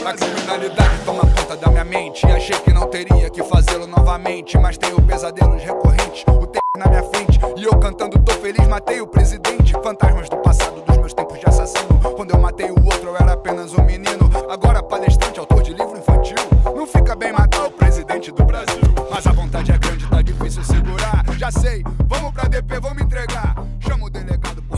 Pra criminalidade toma conta da minha mente. E achei que não teria que fazê-lo novamente. Mas tenho pesadelos recorrentes. O tempo na minha frente. E eu cantando, tô feliz, matei o presidente. Fantasmas do passado, dos meus tempos de assassino. Quando eu matei o outro, eu era apenas um menino.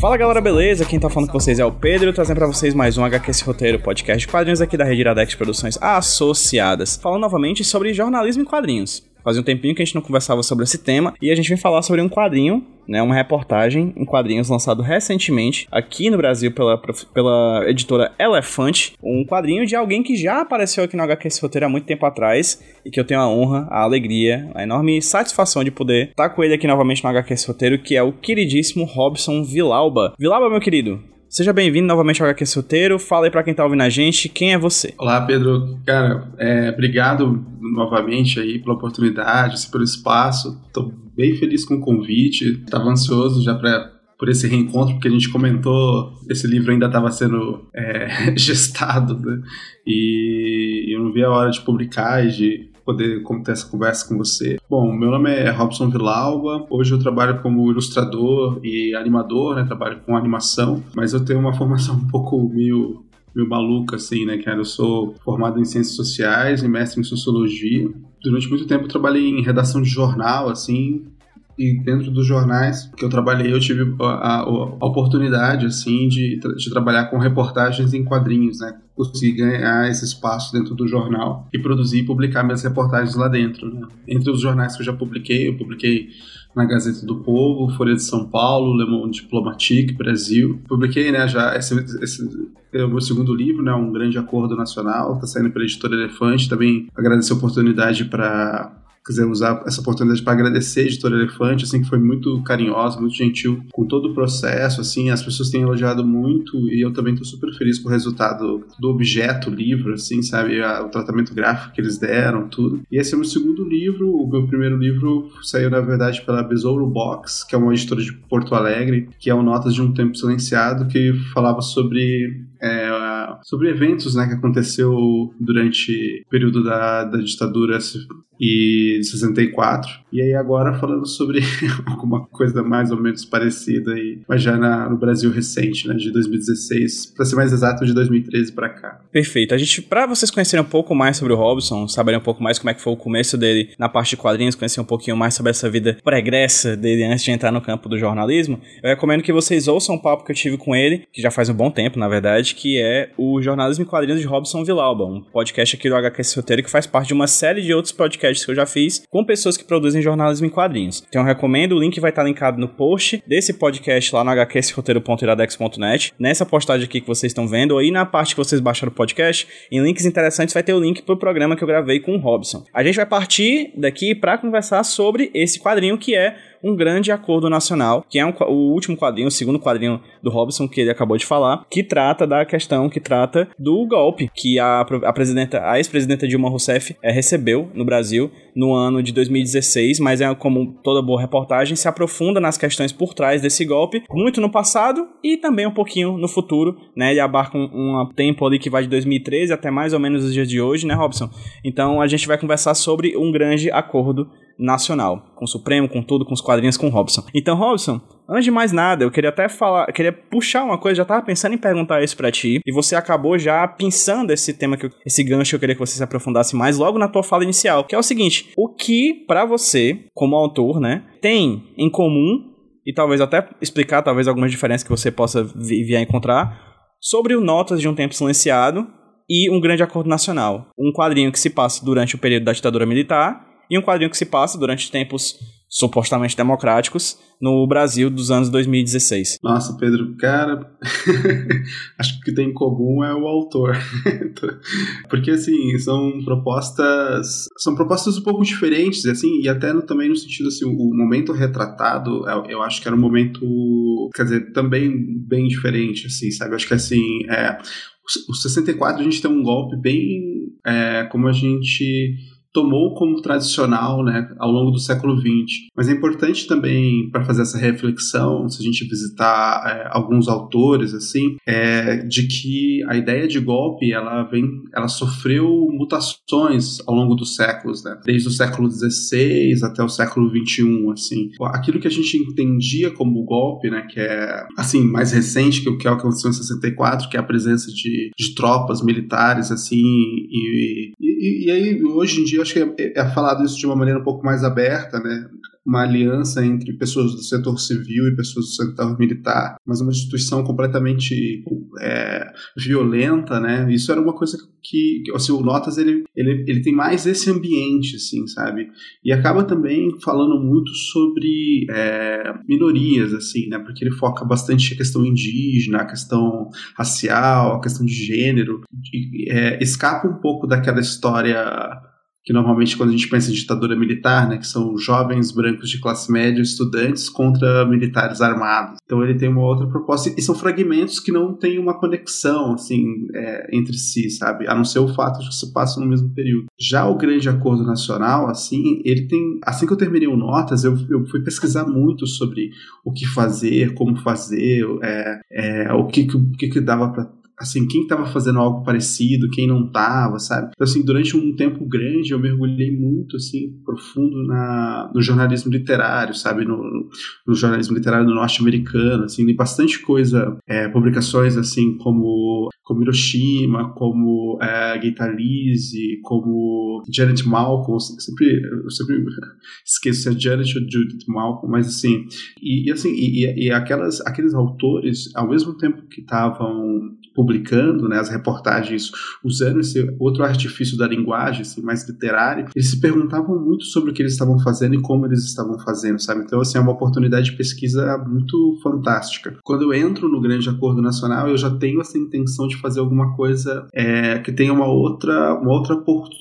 Fala galera, beleza? Quem tá falando com vocês é o Pedro, trazendo pra vocês mais um HQ Esse Roteiro, podcast de quadrinhos aqui da Rede Iradex Produções Associadas. Falando novamente sobre jornalismo em quadrinhos. Fazia um tempinho que a gente não conversava sobre esse tema e a gente vem falar sobre um quadrinho, né, uma reportagem em quadrinhos lançado recentemente aqui no Brasil pela, pela editora Elefante, um quadrinho de alguém que já apareceu aqui no HQ Esse Roteiro há muito tempo atrás e que eu tenho a honra, a alegria, a enorme satisfação de poder estar com ele aqui novamente no HQ Esse Roteiro, que é o queridíssimo Robson Vilauba. Vilauba, meu querido, Seja bem-vindo novamente ao HQ Solteiro. Fala aí pra quem tá ouvindo a gente, quem é você? Olá, Pedro. Cara, é, obrigado novamente aí pela oportunidade, pelo espaço. Tô bem feliz com o convite. Tava ansioso já pra, por esse reencontro, porque a gente comentou, esse livro ainda estava sendo é, gestado, né? E eu não vi a hora de publicar e de poder ter essa conversa com você. Bom, meu nome é Robson Vilauba, hoje eu trabalho como ilustrador e animador, né? Trabalho com animação, mas eu tenho uma formação um pouco meio meio maluca, assim, né, cara? Eu sou formado em Ciências Sociais e mestre em Sociologia. Durante muito tempo eu trabalhei em redação de jornal, assim, e dentro dos jornais que eu trabalhei eu tive a, a, a oportunidade assim de, de, trabalhar com reportagens em quadrinhos, né? Consegui ganhar esse espaço dentro do jornal e produzir e publicar minhas reportagens lá dentro. Né? Entre os jornais que eu já publiquei, eu publiquei na Gazeta do Povo, Folha de São Paulo, Le Monde Diplomatique, Brasil. Publiquei, né, já esse, esse é o meu segundo livro, né, Um Grande Acordo Nacional, está saindo pela Editora Elefante. Também agradecer a oportunidade para quiser usar essa oportunidade para agradecer a Editora Elefante, assim, que foi muito carinhosa, muito gentil com todo o processo, assim, as pessoas têm elogiado muito e eu também estou super feliz com o resultado do objeto, livro, assim, sabe, o tratamento gráfico que eles deram, tudo. E esse é o meu segundo livro, o meu primeiro livro saiu, na verdade, pela Besouro Box, que é uma editora de Porto Alegre, que é o Notas de um Tempo Silenciado, que falava sobre é, sobre eventos né, que aconteceu durante o período da, da ditadura e de 64. E aí agora falando sobre alguma coisa mais ou menos parecida, aí, mas já na, no Brasil recente, né, de 2016, para ser mais exato, de 2013 para cá. Perfeito. A gente, para vocês conhecerem um pouco mais sobre o Robson, saberem um pouco mais como é que foi o começo dele na parte de quadrinhos, conhecer um pouquinho mais sobre essa vida pregressa dele antes de entrar no campo do jornalismo, eu recomendo que vocês ouçam um papo que eu tive com ele, que já faz um bom tempo, na verdade, que é o Jornalismo em Quadrinhos de Robson Vilauba, um podcast aqui do HQ Roteiro que faz parte de uma série de outros podcasts que eu já fiz com pessoas que produzem jornalismo em quadrinhos. Então eu recomendo, o link vai estar linkado no post desse podcast lá no hqsroteiro.iradex.net, nessa postagem aqui que vocês estão vendo, aí na parte que vocês baixaram o podcast, em links interessantes vai ter o link pro programa que eu gravei com o Robson. A gente vai partir daqui para conversar sobre esse quadrinho que é um grande acordo nacional, que é um, o último quadrinho, o segundo quadrinho do Robson que ele acabou de falar, que trata da questão, que trata do golpe que a, a presidenta, a ex-presidenta Dilma Rousseff é, recebeu no Brasil no ano de 2016, mas é como toda boa reportagem, se aprofunda nas questões por trás desse golpe, muito no passado e também um pouquinho no futuro, né? Ele abarca um, um tempo ali que vai de 2013 até mais ou menos os dias de hoje, né, Robson? Então a gente vai conversar sobre um grande acordo nacional, com o Supremo, com tudo, com os quadrinhos, com o Robson. Então, Robson, antes de mais nada, eu queria até falar, queria puxar uma coisa, já tava pensando em perguntar isso para ti, e você acabou já pensando esse tema que eu, esse gancho que eu queria que você se aprofundasse mais logo na tua fala inicial, que é o seguinte: o que para você, como autor, né, tem em comum e talvez até explicar talvez algumas diferenças que você possa vir a encontrar sobre o Notas de um Tempo Silenciado e um Grande Acordo Nacional, um quadrinho que se passa durante o período da ditadura militar e um quadrinho que se passa durante tempos supostamente democráticos no Brasil dos anos 2016. Nossa, Pedro, cara, acho que o que tem em comum é o autor. Porque assim, são propostas, são propostas um pouco diferentes, assim, e até no, também no sentido assim, o momento retratado, eu, eu, acho que era um momento, quer dizer, também bem diferente, assim, sabe? Eu acho que assim, é, o 64 a gente tem um golpe bem, é, como a gente tomou como tradicional né, ao longo do século XX. Mas é importante também, para fazer essa reflexão, se a gente visitar é, alguns autores, assim, é, de que a ideia de golpe ela vem, ela sofreu mutações ao longo dos séculos, né? desde o século XVI até o século XXI. Assim. Aquilo que a gente entendia como golpe, né, que é assim mais recente, que, o que aconteceu em 64, que é a presença de, de tropas militares assim e, e, e aí hoje em dia eu acho que é, é, falado isso de uma maneira um pouco mais aberta, né? Uma aliança entre pessoas do setor civil e pessoas do setor militar, mas uma instituição completamente é, violenta, né? Isso era uma coisa que, assim, o Notas ele, ele, ele tem mais esse ambiente, assim, sabe? E acaba também falando muito sobre é, minorias, assim, né? Porque ele foca bastante a questão indígena, a questão racial, a questão de gênero, é, escapa um pouco daquela história que normalmente quando a gente pensa em ditadura militar, né, que são jovens brancos de classe média, estudantes contra militares armados. Então ele tem uma outra proposta e são fragmentos que não têm uma conexão assim é, entre si, sabe? A não ser o fato de que se passam no mesmo período. Já o grande acordo nacional, assim, ele tem, assim que eu terminei o notas, eu, eu fui pesquisar muito sobre o que fazer, como fazer, é, é, o que, o que, que dava para assim, quem estava fazendo algo parecido, quem não estava, sabe? Então, assim, durante um tempo grande eu mergulhei muito, assim, profundo na, no jornalismo literário, sabe? No, no jornalismo literário norte-americano, assim, li bastante coisa, é, publicações, assim, como como Hiroshima, como é, Gaitalize, como Janet Malcolm, eu sempre, eu sempre esqueço se é Janet ou Judith Malcolm, mas assim, e, e assim, e, e, aquelas, aqueles autores, ao mesmo tempo que estavam publicando né, as reportagens usando esse outro artifício da linguagem, assim, mais literário, eles se perguntavam muito sobre o que eles estavam fazendo e como eles estavam fazendo, sabe? Então, assim, é uma oportunidade de pesquisa muito fantástica. Quando eu entro no Grande Acordo Nacional, eu já tenho essa intenção de fazer alguma coisa é, que tenha uma outra, uma outra,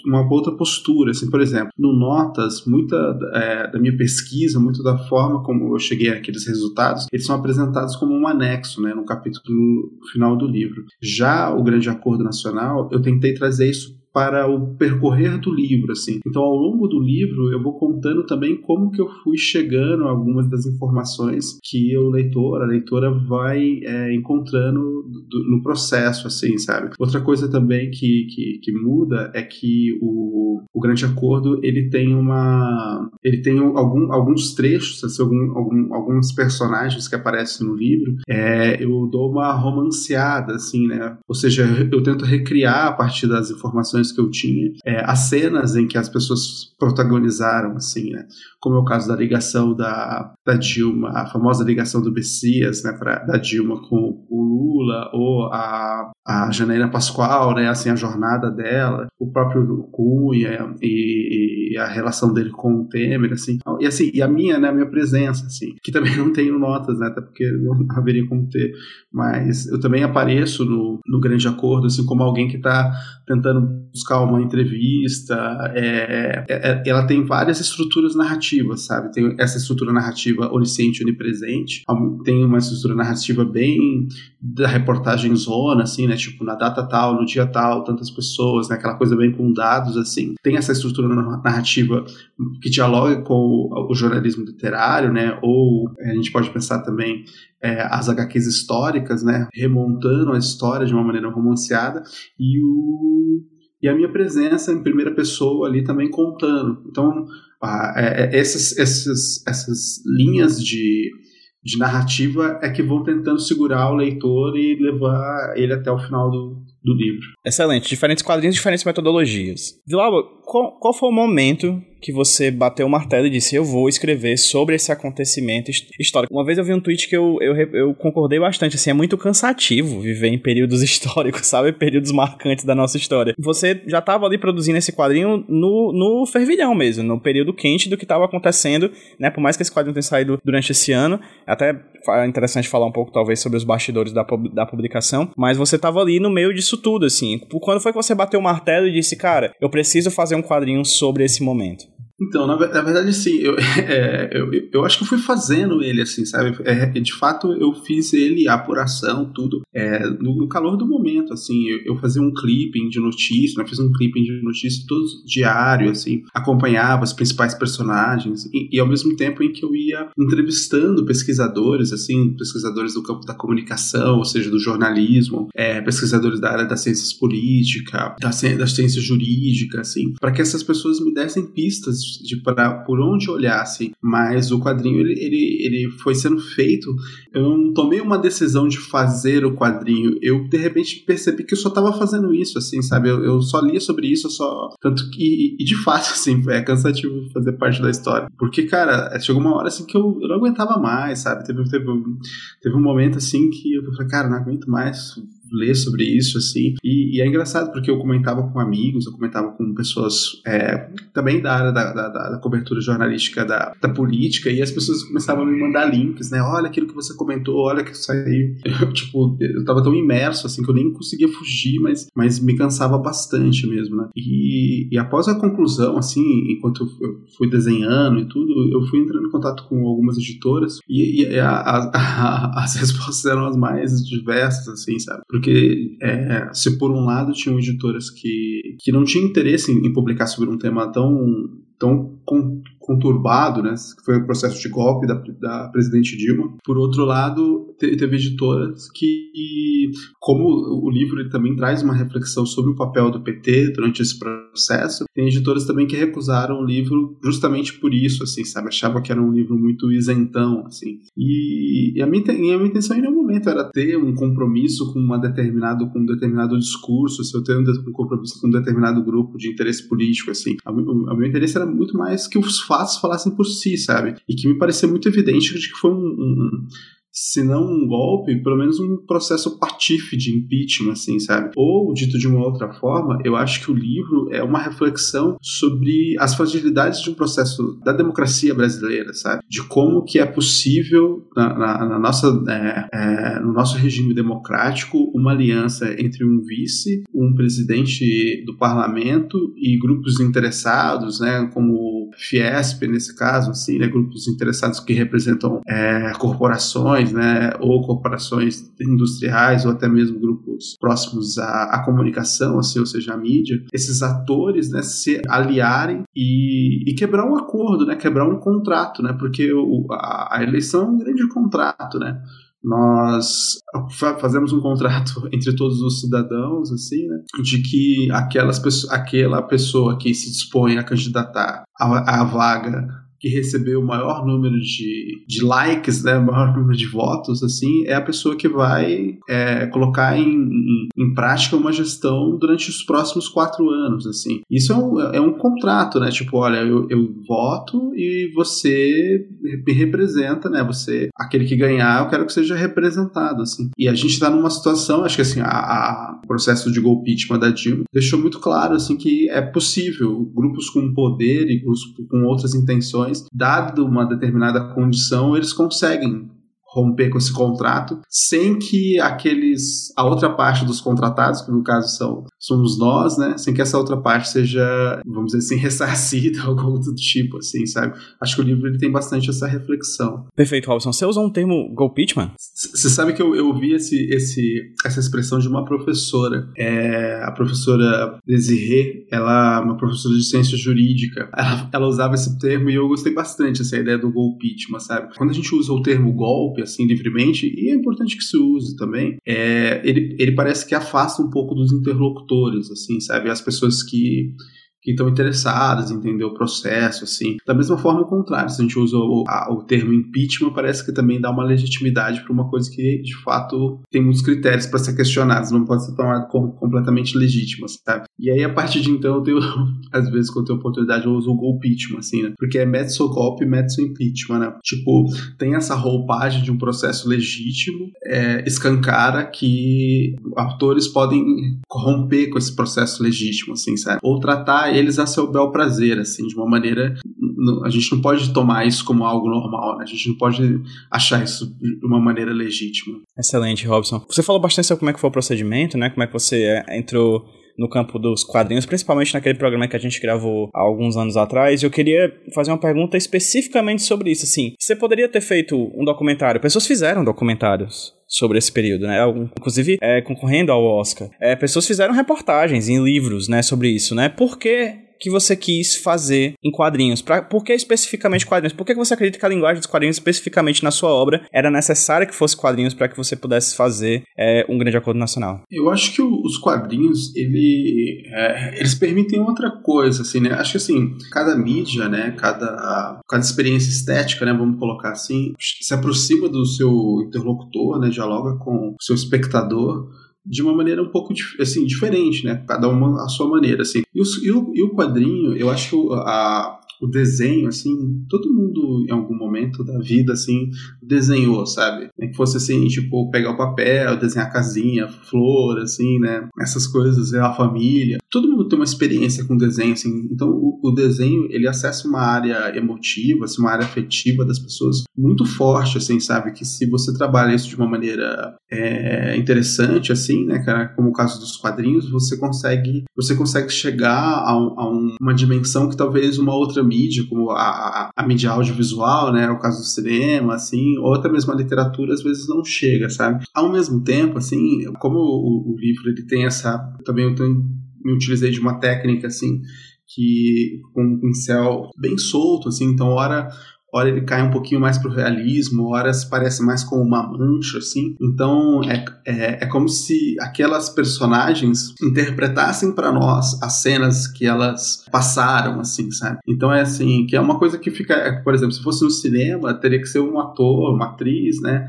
uma outra postura, assim, por exemplo, no Notas, muita é, da minha pesquisa, muito da forma como eu cheguei àqueles resultados, eles são apresentados como um anexo, né, no capítulo final do livro. Já o Grande Acordo Nacional, eu tentei trazer isso para o percorrer do livro, assim. Então, ao longo do livro, eu vou contando também como que eu fui chegando a algumas das informações que o leitor, a leitora vai é, encontrando do, no processo, assim, sabe? Outra coisa também que, que, que muda é que o, o Grande Acordo, ele tem uma... ele tem algum, alguns trechos, assim, algum, algum, alguns personagens que aparecem no livro, é, eu dou uma romanceada, assim, né? Ou seja, eu tento recriar a partir das informações informações que eu tinha, é, as cenas em que as pessoas protagonizaram, assim, né? Como é o caso da ligação da, da Dilma, a famosa ligação do Messias, né, pra, da Dilma com o Lula, ou a, a Janaína Pascoal, né, assim, a jornada dela, o próprio Cunha e, e, a relação dele com o Temer, assim, e assim, e a minha, né, a minha presença, assim, que também não tenho notas, né, até porque não haveria como ter, mas eu também apareço no, no Grande Acordo, assim, como alguém que está tentando buscar uma entrevista. É, é, é, ela tem várias estruturas narrativas, sabe? Tem essa estrutura narrativa onisciente, onipresente. Tem uma estrutura narrativa bem da reportagem zona, assim, né? Tipo, na data tal, no dia tal, tantas pessoas, né? Aquela coisa bem com dados, assim. Tem essa estrutura narrativa que dialoga com o, jornalismo literário, né? Ou a gente pode pensar também é, as HQs históricas, né? Remontando a história de uma maneira romanceada. E o e a minha presença em primeira pessoa ali também contando. Então, é, é, essas, essas, essas linhas de, de narrativa é que vão tentando segurar o leitor e levar ele até o final do, do livro. Excelente. Diferentes quadrinhos, diferentes metodologias. Vilaba, qual, qual foi o momento que você bateu o martelo e disse: Eu vou escrever sobre esse acontecimento histórico. Uma vez eu vi um tweet que eu, eu, eu concordei bastante. Assim, é muito cansativo viver em períodos históricos, sabe? Períodos marcantes da nossa história. Você já estava ali produzindo esse quadrinho no, no fervilhão mesmo, no período quente do que estava acontecendo, né? Por mais que esse quadrinho tenha saído durante esse ano, até é interessante falar um pouco, talvez, sobre os bastidores da, da publicação, mas você estava ali no meio disso tudo, assim. Quando foi que você bateu o martelo e disse, cara, eu preciso fazer um quadrinho sobre esse momento? Então, na, na verdade, sim, eu, é, eu, eu, acho que eu fui fazendo ele, assim, sabe? É, de fato, eu fiz ele, a apuração, tudo, é, no, no, calor do momento, assim. Eu, eu, fazia um clipping de notícia, né? fiz um clipping de notícia todo diário, assim, acompanhava os principais personagens, e, e, ao mesmo tempo em que eu ia entrevistando pesquisadores, assim, pesquisadores do campo da comunicação, ou seja, do jornalismo, é, pesquisadores da área das ciências políticas, das, das ciências jurídicas, assim, para que essas pessoas me dessem pistas de para por onde olhasse, mas o quadrinho ele, ele, ele foi sendo feito. Eu não tomei uma decisão de fazer o quadrinho. Eu de repente percebi que eu só estava fazendo isso, assim, sabe? Eu, eu, só lia sobre isso, só tanto que e, de fato assim é cansativo fazer parte da história, porque cara chegou uma hora assim que eu, eu não aguentava mais, sabe? Teve, teve, teve um momento assim que eu falei, cara, não aguento mais ler sobre isso, assim. E, e, é engraçado porque eu comentava com amigos, eu comentava com pessoas é, também da área da, da, da, cobertura jornalística da, da política, e as pessoas começavam a me mandar links, né? Olha aquilo que você comentou, olha que saiu. Eu, tipo, eu tava tão imerso, assim, que eu nem conseguia fugir, mas, mas me cansava bastante mesmo, né? E, e após a conclusão, assim, enquanto eu fui desenhando e tudo, eu fui entrando em contato com algumas editoras e, e a, a, a, as respostas eram as mais diversas, assim, sabe? É, se por um lado tinham editoras que, que não tinham interesse em, em publicar sobre um tema tão, tão conturbado, né, que foi o processo de golpe da, da presidente Dilma. Por outro lado, teve editoras que, como o livro ele também traz uma reflexão sobre o papel do PT durante esse processo, tem editoras também que recusaram o livro justamente por isso, assim, sabe? Achavam que era um livro muito isentão, assim. E, e a, minha, a minha intenção em nenhum momento era ter um compromisso com uma determinado, com um determinado discurso, se eu tenho um compromisso com um determinado grupo de interesse político, assim. O meu interesse era muito mais que os fatos fatos falassem por si, sabe? E que me parecia muito evidente de que foi um, um se não um golpe, pelo menos um processo patife de impeachment, assim, sabe? Ou, dito de uma outra forma, eu acho que o livro é uma reflexão sobre as fragilidades de um processo da democracia brasileira, sabe? De como que é possível, na, na, na nossa, é, é, no nosso regime democrático, uma aliança entre um vice, um presidente do parlamento e grupos interessados, né, como Fiesp, nesse caso, assim, né, grupos interessados que representam é, corporações, né, ou corporações industriais, ou até mesmo grupos próximos à, à comunicação, assim, ou seja, à mídia, esses atores né, se aliarem e, e quebrar um acordo, né, quebrar um contrato, né, porque o, a, a eleição é um grande contrato, né, nós fazemos um contrato entre todos os cidadãos, assim, né, de que aquelas, aquela pessoa que se dispõe a candidatar à, à vaga que recebeu o maior número de, de likes, né, o maior número de votos, assim, é a pessoa que vai é, colocar em, em, em, prática uma gestão durante os próximos quatro anos, assim. Isso é um, é um contrato, né, tipo, olha, eu, eu voto e você me representa, né, você, aquele que ganhar, eu quero que seja representado, assim. E a gente está numa situação, acho que assim, a, a, o processo de golpe da Dilma deixou muito claro, assim, que é possível grupos com poder e grupos com outras intenções dado uma determinada condição, eles conseguem romper com esse contrato, sem que aqueles a outra parte dos contratados, que no caso são somos nós, né, sem que essa outra parte seja, vamos dizer assim, ressarcida ou algo do tipo, assim, sabe? Acho que o livro ele tem bastante essa reflexão. Perfeito, Robson. Você usou um termo golpitman? Você sabe que eu, eu ouvi esse, esse, essa expressão de uma professora, é, a professora Desirê, ela é uma professora de ciência jurídica, ela, ela usava esse termo e eu gostei bastante, essa ideia do golpitman, sabe? Quando a gente usa o termo golpe, assim livremente, e é importante que se use também, é, ele, ele parece que afasta um pouco dos interlocutores, assim, sabe? As pessoas que que estão interessadas em entender o processo, assim. Da mesma forma, o contrário, se a gente usa o, a, o termo impeachment, parece que também dá uma legitimidade para uma coisa que, de fato, tem muitos critérios para ser questionados, não pode ser tomado como completamente legítima, sabe? E aí, a partir de então, eu tenho, às vezes, quando eu tenho oportunidade, eu uso o golpeachment, assim, né? Porque é mezzo golpe, mezzo impeachment, né? Tipo, tem essa roupagem de um processo legítimo, é, escancara que autores podem corromper com esse processo legítimo, assim, sabe? Ou tratar eles a seu bel prazer, assim, de uma maneira. A gente não pode tomar isso como algo normal, né? A gente não pode achar isso de uma maneira legítima. Excelente, Robson. Você falou bastante sobre como é que foi o procedimento, né? Como é que você é, entrou no campo dos quadrinhos, principalmente naquele programa que a gente gravou há alguns anos atrás. Eu queria fazer uma pergunta especificamente sobre isso. Assim, você poderia ter feito um documentário? Pessoas fizeram documentários sobre esse período, né? Inclusive é, concorrendo ao Oscar. É, pessoas fizeram reportagens em livros, né, sobre isso, né? Por que que você quis fazer em quadrinhos? Pra, por que especificamente quadrinhos? Por que você acredita que a linguagem dos quadrinhos, especificamente na sua obra, era necessária que fosse quadrinhos para que você pudesse fazer é, um grande acordo nacional? Eu acho que os quadrinhos, ele, é, eles permitem outra coisa, assim, né? Acho que, assim, cada mídia, né, cada, cada experiência estética, né, vamos colocar assim, se aproxima do seu interlocutor, né, dialoga com o seu espectador de uma maneira um pouco assim, diferente, né? Cada uma a sua maneira, assim. E o, e o, e o quadrinho, eu acho a, o desenho, assim, todo mundo em algum momento da vida, assim, desenhou, sabe? É que fosse assim, tipo, pegar o papel, desenhar casinha, flor, assim, né? Essas coisas, a família. Todo mundo tem uma experiência com desenho, assim. Então, o, o desenho, ele acessa uma área emotiva, assim, uma área afetiva das pessoas muito forte, assim, sabe? Que se você trabalha isso de uma maneira é, interessante, assim, né, cara? Como o caso dos quadrinhos, você consegue, você consegue chegar a, um, a um, uma dimensão que talvez uma outra mídia, como a, a, a mídia audiovisual, né? O caso do cinema, assim, ou até mesmo a literatura, às vezes não chega, sabe? Ao mesmo tempo, assim, como o, o livro ele tem essa. Também eu tenho, me utilizei de uma técnica, assim, que com um pincel bem solto, assim, então, hora hora ele cai um pouquinho mais pro realismo, hora se parece mais com uma mancha, assim. Então é, é, é como se aquelas personagens interpretassem para nós as cenas que elas passaram, assim, sabe? Então é assim, que é uma coisa que fica, é, por exemplo, se fosse no cinema, teria que ser um ator, uma atriz, né,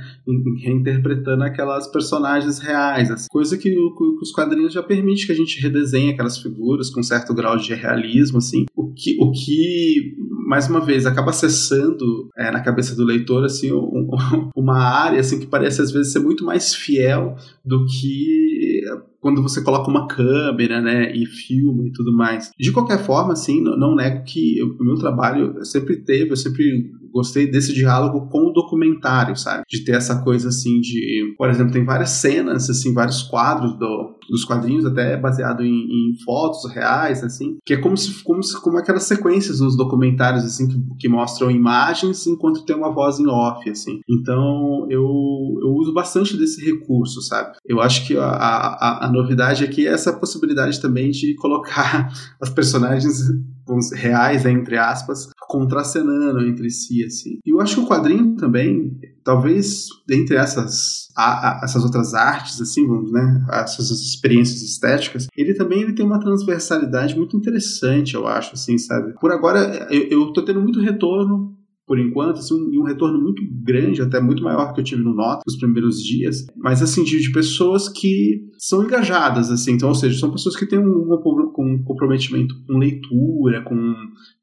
reinterpretando aquelas personagens reais, assim. coisa que, o, que os quadrinhos já permite que a gente redesenhe aquelas figuras com certo grau de realismo, assim. O que, o que mais uma vez acaba acessando é, na cabeça do leitor assim um, uma área assim que parece às vezes ser muito mais fiel do que quando você coloca uma câmera, né, e filma e tudo mais. De qualquer forma, assim, não, não nego que o meu trabalho sempre teve, eu sempre gostei desse diálogo com o documentário, sabe? De ter essa coisa assim de, por exemplo, tem várias cenas, assim, vários quadros do, dos quadrinhos, até baseado em, em, fotos reais, assim, que é como se, como se como aquelas sequências nos documentários, assim, que, que, mostram imagens enquanto tem uma voz em off, assim. Então, eu, eu uso bastante desse recurso, sabe? Eu acho que a, a, a novidade aqui é essa possibilidade também de colocar as personagens reais, né, entre aspas, contracenando entre si, assim. E eu acho que o quadrinho também, talvez dentre essas, a, a, essas outras artes, assim, vamos, né, essas experiências estéticas, ele também ele tem uma transversalidade muito interessante, eu acho, assim, sabe? Por agora, eu, eu tô tendo muito retorno por enquanto, assim, um, retorno muito grande, até muito maior que eu tive no Nota nos primeiros dias, mas assim, de, de, pessoas que são engajadas, assim, então, ou seja, são pessoas que têm um, um, um comprometimento com leitura, com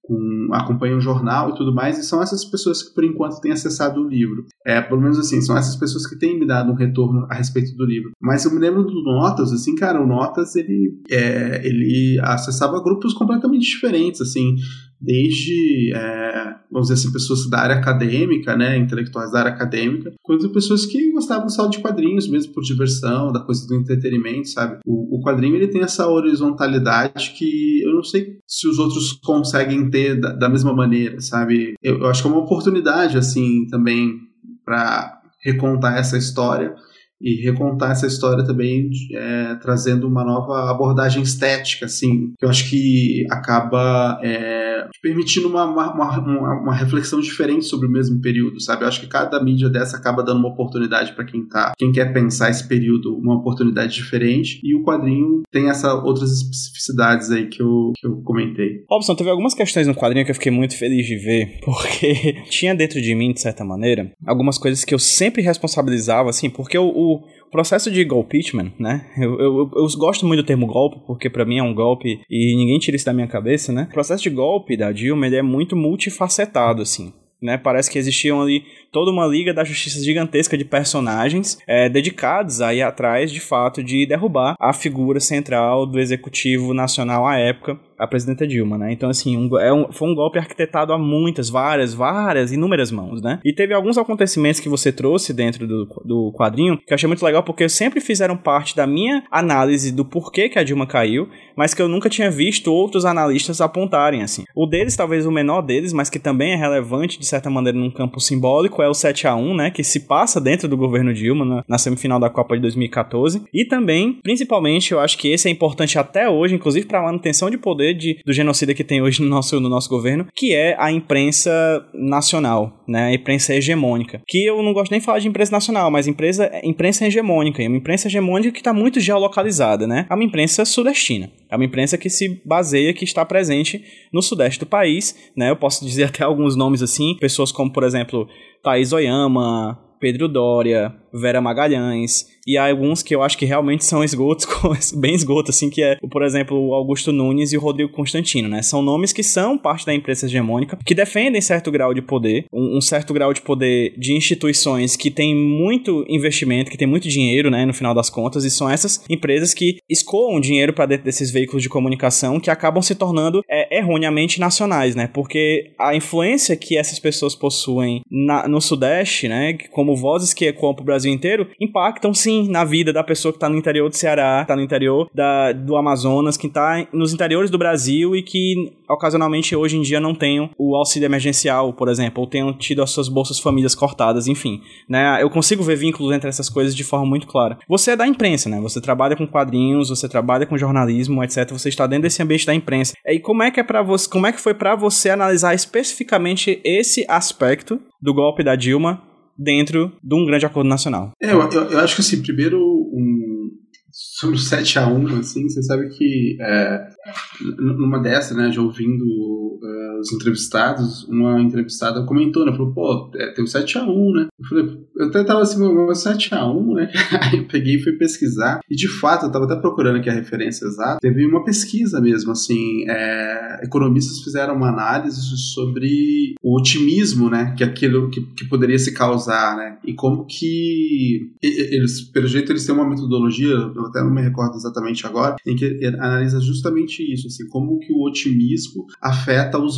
com, acompanham o jornal e tudo mais, e são essas pessoas que por enquanto têm acessado o livro. É, pelo menos assim, são essas pessoas que têm me dado um retorno a respeito do livro. Mas eu me lembro do Notas, assim, cara, o Notas ele, é, ele acessava grupos completamente diferentes, assim, desde, é, vamos dizer assim, pessoas da área acadêmica, né, intelectuais da área acadêmica, quanto pessoas que gostavam só de quadrinhos mesmo por diversão, da coisa do entretenimento, sabe? O, o quadrinho ele tem essa horizontalidade que eu não sei se os outros conseguem ter da, da mesma maneira, sabe? Eu, eu acho que é uma oportunidade assim também para recontar essa história e recontar essa história também é, trazendo uma nova abordagem estética, assim, que eu acho que acaba é, permitindo uma, uma, uma, uma, reflexão diferente sobre o mesmo período, sabe? Eu acho que cada mídia dessa acaba dando uma oportunidade para quem tá, quem quer pensar esse período, uma oportunidade diferente, e o quadrinho tem essas outras especificidades aí que eu, que eu comentei. Robson, teve algumas questões no quadrinho que eu fiquei muito feliz de ver, porque tinha dentro de mim, de certa maneira, algumas coisas que eu sempre responsabilizava, assim, porque o, o processo de golpeachment, né? Eu, eu, eu, gosto muito do termo golpe, porque para mim é um golpe e ninguém tira isso da minha cabeça, né? O processo de golpe da Dilma, é muito multifacetado, assim. Né, parece que existiam ali toda uma liga da justiça gigantesca de personagens é, dedicados aí atrás, de fato, de derrubar a figura central do executivo nacional à época, a presidenta Dilma, né? Então, assim, um, é um, foi um golpe arquitetado a muitas, várias, várias, inúmeras mãos, né? E teve alguns acontecimentos que você trouxe dentro do, do quadrinho que eu achei muito legal porque sempre fizeram parte da minha análise do porquê que a Dilma caiu, mas que eu nunca tinha visto outros analistas apontarem, assim. O deles, talvez o menor deles, mas que também é relevante, de certa maneira, num campo simbólico, é o 7 a 1 né? Que se passa dentro do governo Dilma na, na semifinal da Copa de 2014. E também, principalmente, eu acho que esse é importante até hoje, inclusive para a manutenção de poder de, do genocida que tem hoje no nosso, no nosso governo, que é a imprensa nacional, né? A imprensa hegemônica. Que eu não gosto nem de falar de imprensa nacional, mas empresa, imprensa hegemônica. E uma imprensa hegemônica que está muito geolocalizada, né? É uma imprensa sudestina. É uma imprensa que se baseia, que está presente no sudeste do país, né? Eu posso dizer até alguns nomes assim, pessoas como, por exemplo, Thaís Oyama, Pedro Dória, Vera Magalhães, e há alguns que eu acho que realmente são esgotos, bem esgoto, assim, que é, por exemplo, o Augusto Nunes e o Rodrigo Constantino, né? São nomes que são parte da imprensa hegemônica, que defendem certo grau de poder, um, um certo grau de poder de instituições que têm muito investimento, que tem muito dinheiro, né, no final das contas, e são essas empresas que escoam dinheiro para dentro desses veículos de comunicação que acabam se tornando é, erroneamente nacionais, né? Porque a influência que essas pessoas possuem na, no Sudeste, né, como vozes que ecoam pro Brasil inteiro, impactam sim na vida da pessoa que tá no interior do Ceará, tá no interior da, do Amazonas, que tá nos interiores do Brasil e que ocasionalmente hoje em dia não tenham o auxílio emergencial, por exemplo, ou tenham tido as suas bolsas famílias cortadas, enfim. Né? Eu consigo ver vínculos entre essas coisas de forma muito clara. Você é da imprensa, né? Você trabalha com quadrinhos, você trabalha com jornalismo, etc. Você está dentro desse ambiente da imprensa. E como é que é para você, como é que foi para você analisar especificamente esse aspecto do golpe da Dilma dentro de um grande acordo nacional. É, eu, eu, eu acho que assim, primeiro um, sobre o 7 a 1 assim, você sabe que é, numa dessa, né, já ouvindo uh, os entrevistados, uma entrevistada comentou, né, falou, pô, é, tem o 7 a 1 né? Eu falei, eu até tava assim, meu, 7 a 1 né? Aí eu peguei e fui pesquisar, e de fato, eu tava até procurando aqui a referência exata, teve uma pesquisa mesmo, assim, é, economistas fizeram uma análise sobre o otimismo, né, que aquilo que, que poderia se causar, né, e como que eles, pelo jeito, eles têm uma metodologia, eu até não me recordo exatamente agora, em que analisa justamente isso, assim, como que o otimismo afeta os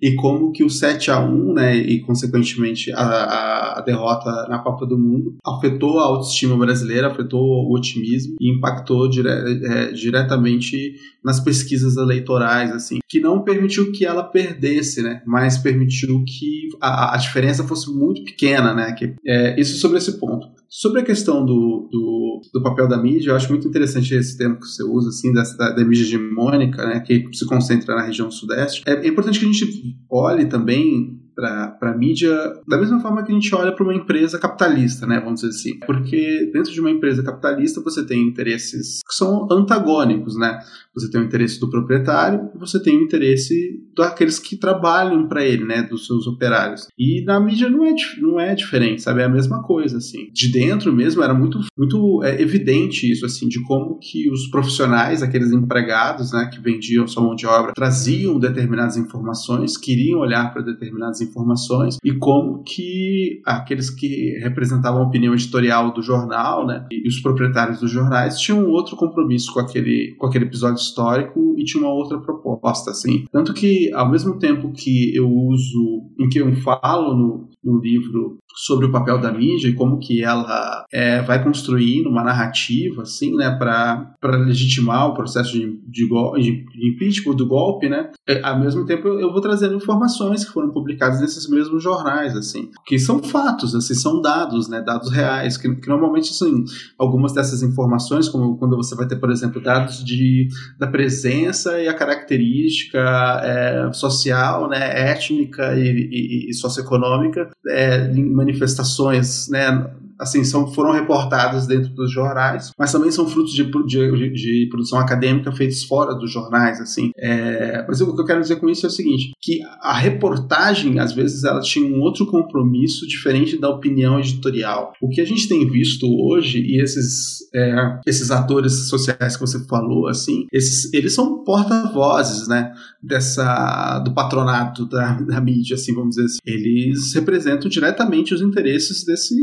e como que o 7 a 1 né, e consequentemente a, a derrota na Copa do Mundo afetou a autoestima brasileira, afetou o otimismo e impactou dire, é, diretamente nas pesquisas eleitorais, assim, que não permitiu que ela perdesse, né, mas permitiu que a, a diferença fosse muito pequena, né, que, é, isso sobre esse ponto. Sobre a questão do, do, do, papel da mídia, eu acho muito interessante esse termo que você usa, assim, da, da mídia hegemônica, né, que se concentra na região sudeste. É, é importante que a gente olhe também para a mídia da mesma forma que a gente olha para uma empresa capitalista, né, vamos dizer assim. Porque dentro de uma empresa capitalista você tem interesses que são antagônicos, né? Você tem o interesse do proprietário e você tem o interesse daqueles que trabalham para ele, né, dos seus operários. E na mídia não é, não é diferente, sabe? É a mesma coisa, assim. De dentro mesmo era muito, muito é, evidente isso, assim, de como que os profissionais, aqueles empregados, né, que vendiam sua mão de obra, traziam determinadas informações, queriam olhar para determinadas informações e como que aqueles que representavam a opinião editorial do jornal, né, e os proprietários dos jornais tinham outro compromisso com aquele, com aquele episódio histórico e tinha uma outra proposta, assim. Tanto que, ao mesmo tempo que eu uso, em que eu falo no, no livro sobre o papel da mídia e como que ela é, vai construindo uma narrativa, assim, né, para legitimar o processo de, de, de impeachment do golpe, né, é, ao mesmo tempo eu, eu, vou trazendo informações que foram publicadas nesses mesmos jornais, assim, que são fatos, assim, são dados, né, dados reais, que, que normalmente, assim, algumas dessas informações, como quando você vai ter, por exemplo, dados de, da presença e a característica é, social, né, étnica e, e, e socioeconômica é, manifestações, né, assim, são, foram reportadas dentro dos jornais, mas também são frutos de, de, de produção acadêmica feitos fora dos jornais, assim. É, mas o que eu quero dizer com isso é o seguinte, que a reportagem, às vezes, ela tinha um outro compromisso diferente da opinião editorial. O que a gente tem visto hoje, e esses, é, esses atores sociais que você falou, assim, esses, eles são porta-vozes, né, dessa, do patronato da, da mídia, assim, vamos dizer assim. Eles representam diretamente os interesses desse,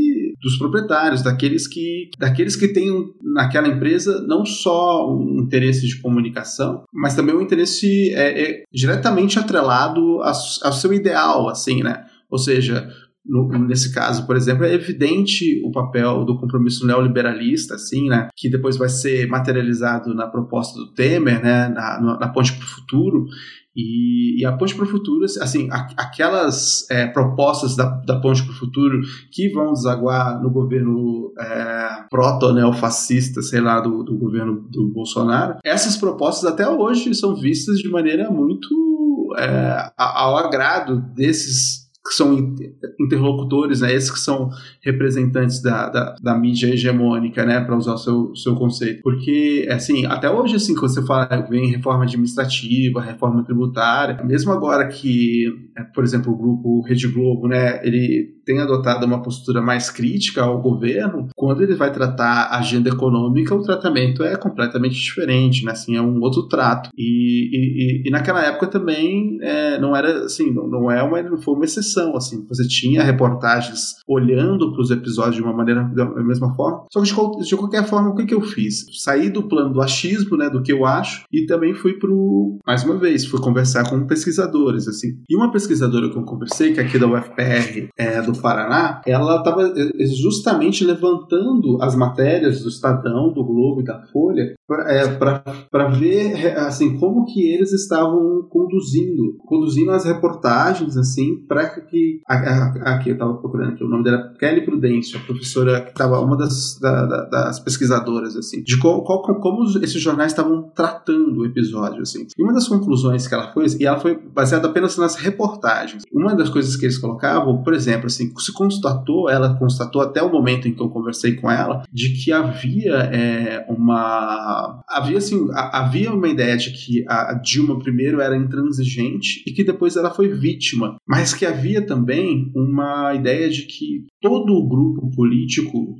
dos proprietários, daqueles que, daqueles que têm naquela empresa não só um interesse de comunicação, mas também um interesse é, é diretamente atrelado ao, ao seu ideal, assim, né? Ou seja, no, nesse caso, por exemplo, é evidente o papel do compromisso neoliberalista, assim, né, que depois vai ser materializado na proposta do Temer, né, na, na Ponte para o Futuro, e, e, a Ponte para o Futuro, assim, aquelas é, propostas da, da Ponte para o Futuro que vão desaguar no governo é, proto-neofascista, sei lá, do, do governo do Bolsonaro, essas propostas até hoje são vistas de maneira muito é, ao agrado desses que são interlocutores, né, esses que são representantes da, da, da mídia hegemônica, né, para usar o seu, seu conceito. Porque, assim, até hoje, assim, quando você fala, vem reforma administrativa, reforma tributária, mesmo agora que, é, por exemplo, o grupo Rede Globo, né, ele tem adotado uma postura mais crítica ao governo, quando ele vai tratar a agenda econômica, o tratamento é completamente diferente, né, assim, é um outro trato. E, e, e naquela época também é, não era, assim, não, não, é uma, não foi uma exceção assim. Você tinha reportagens olhando para os episódios de uma maneira da mesma forma. Só que de, de qualquer forma, o que, que eu fiz? Saí do plano do achismo, né, do que eu acho, e também fui pro, mais uma vez, fui conversar com pesquisadores, assim. E uma pesquisadora que eu conversei, que é aqui da UFPR é, do Paraná, ela estava é, justamente levantando as matérias do Estadão, do Globo e da Folha para é, ver assim como que eles estavam conduzindo conduzindo as reportagens assim para que. Aqui, eu estava procurando aqui, o nome dela é Kelly Prudêncio, a professora que estava, uma das, da, da, das pesquisadoras, assim, de qual, qual, como esses jornais estavam tratando o episódio, assim. E uma das conclusões que ela foi, e ela foi baseada apenas nas reportagens. Uma das coisas que eles colocavam, por exemplo, assim, se constatou, ela constatou até o momento em que eu conversei com ela, de que havia é, uma. Havia, assim, havia uma ideia de que a Dilma primeiro era intransigente e que depois ela foi vítima, mas que havia também uma ideia de que todo o grupo político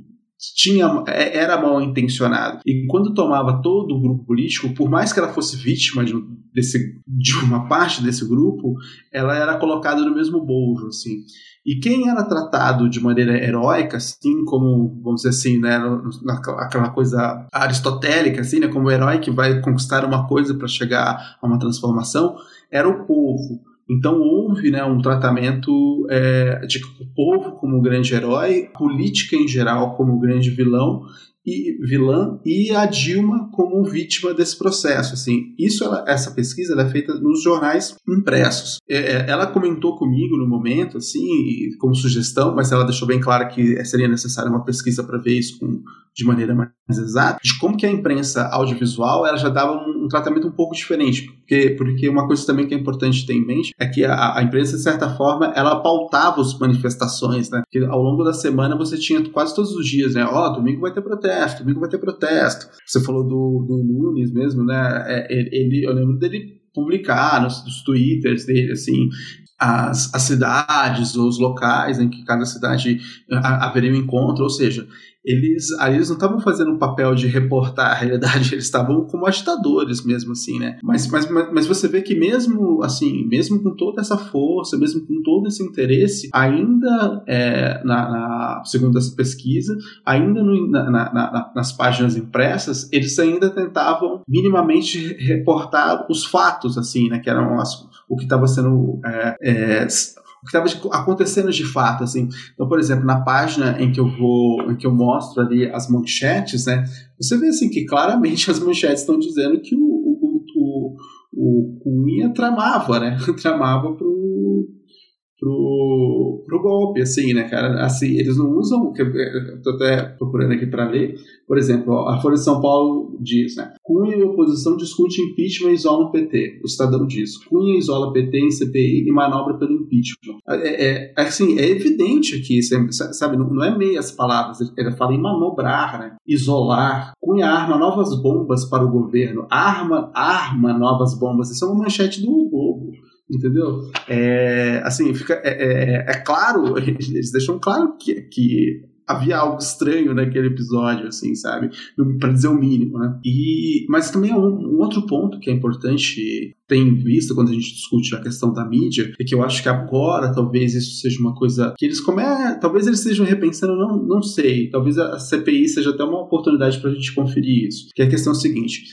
tinha é, era mal intencionado. E quando tomava todo o grupo político por mais que ela fosse vítima de, desse, de uma parte desse grupo ela era colocada no mesmo bojo assim e quem era tratado de maneira heróica assim como vamos dizer assim né aquela coisa aristotélica assim né como o herói que vai conquistar uma coisa para chegar a uma transformação era o povo. Então houve né, um tratamento é, de o povo como grande herói, política em geral como grande vilão e vilã e a Dilma como vítima desse processo. Assim, isso ela, essa pesquisa ela é feita nos jornais impressos. É, é ela comentou comigo no momento, assim, como sugestão, mas ela deixou bem claro que seria necessária uma pesquisa para ver isso com, de maneira mais exata, de como que a imprensa audiovisual ela já dava um, um, tratamento um pouco diferente, porque, porque uma coisa também que é importante ter em mente é que a, a imprensa, de certa forma, ela pautava as manifestações, né? Que ao longo da semana você tinha quase todos os dias, né? Ó, oh, domingo vai ter protesto, domingo vai ter protesto. Você falou do, do Nunes mesmo, né? É, ele, eu lembro dele publicar nos, nos twitters dele, assim, as, as cidades, os locais em que cada cidade haveria um encontro, ou seja, eles, eles não estavam fazendo um papel de reportar a realidade, eles estavam como agitadores mesmo, assim, né? Mas, mas, mas você vê que mesmo, assim, mesmo com toda essa força, mesmo com todo esse interesse, ainda, é, na, na, segundo essa pesquisa, ainda no, na, na, nas páginas impressas, eles ainda tentavam minimamente reportar os fatos, assim, né? Que eram as, o que estava sendo é, é, o que estava acontecendo de fato, assim. Então, por exemplo, na página em que eu vou, em que eu mostro ali as manchetes, né, você vê assim que claramente as manchetes estão dizendo que o, o, o, o Cunha tramava, né, tramava pro pro, pro golpe, assim, né, cara? Assim, eles não usam, eu tô até procurando aqui para ler, por exemplo, a Folha de São Paulo diz, né, Cunha e oposição discute impeachment e isola o PT. O Estadão diz, Cunha isola PT em CPI e manobra pelo impeachment. É, é, é assim, é evidente aqui, sabe, não, não é meias palavras, ele fala em manobrar, né, isolar. Cunha arma novas bombas para o governo, arma, arma novas bombas. Isso é uma manchete do Globo entendeu? É, assim, fica, é, é, é, claro, eles deixam claro que, que havia algo estranho naquele episódio, assim, sabe? Para dizer o mínimo, né? E, mas também é um, um outro ponto que é importante ter em vista quando a gente discute a questão da mídia, é que eu acho que agora talvez isso seja uma coisa que eles começam, talvez eles estejam repensando, não, não sei, talvez a CPI seja até uma oportunidade para a gente conferir isso. Que a questão é a seguinte,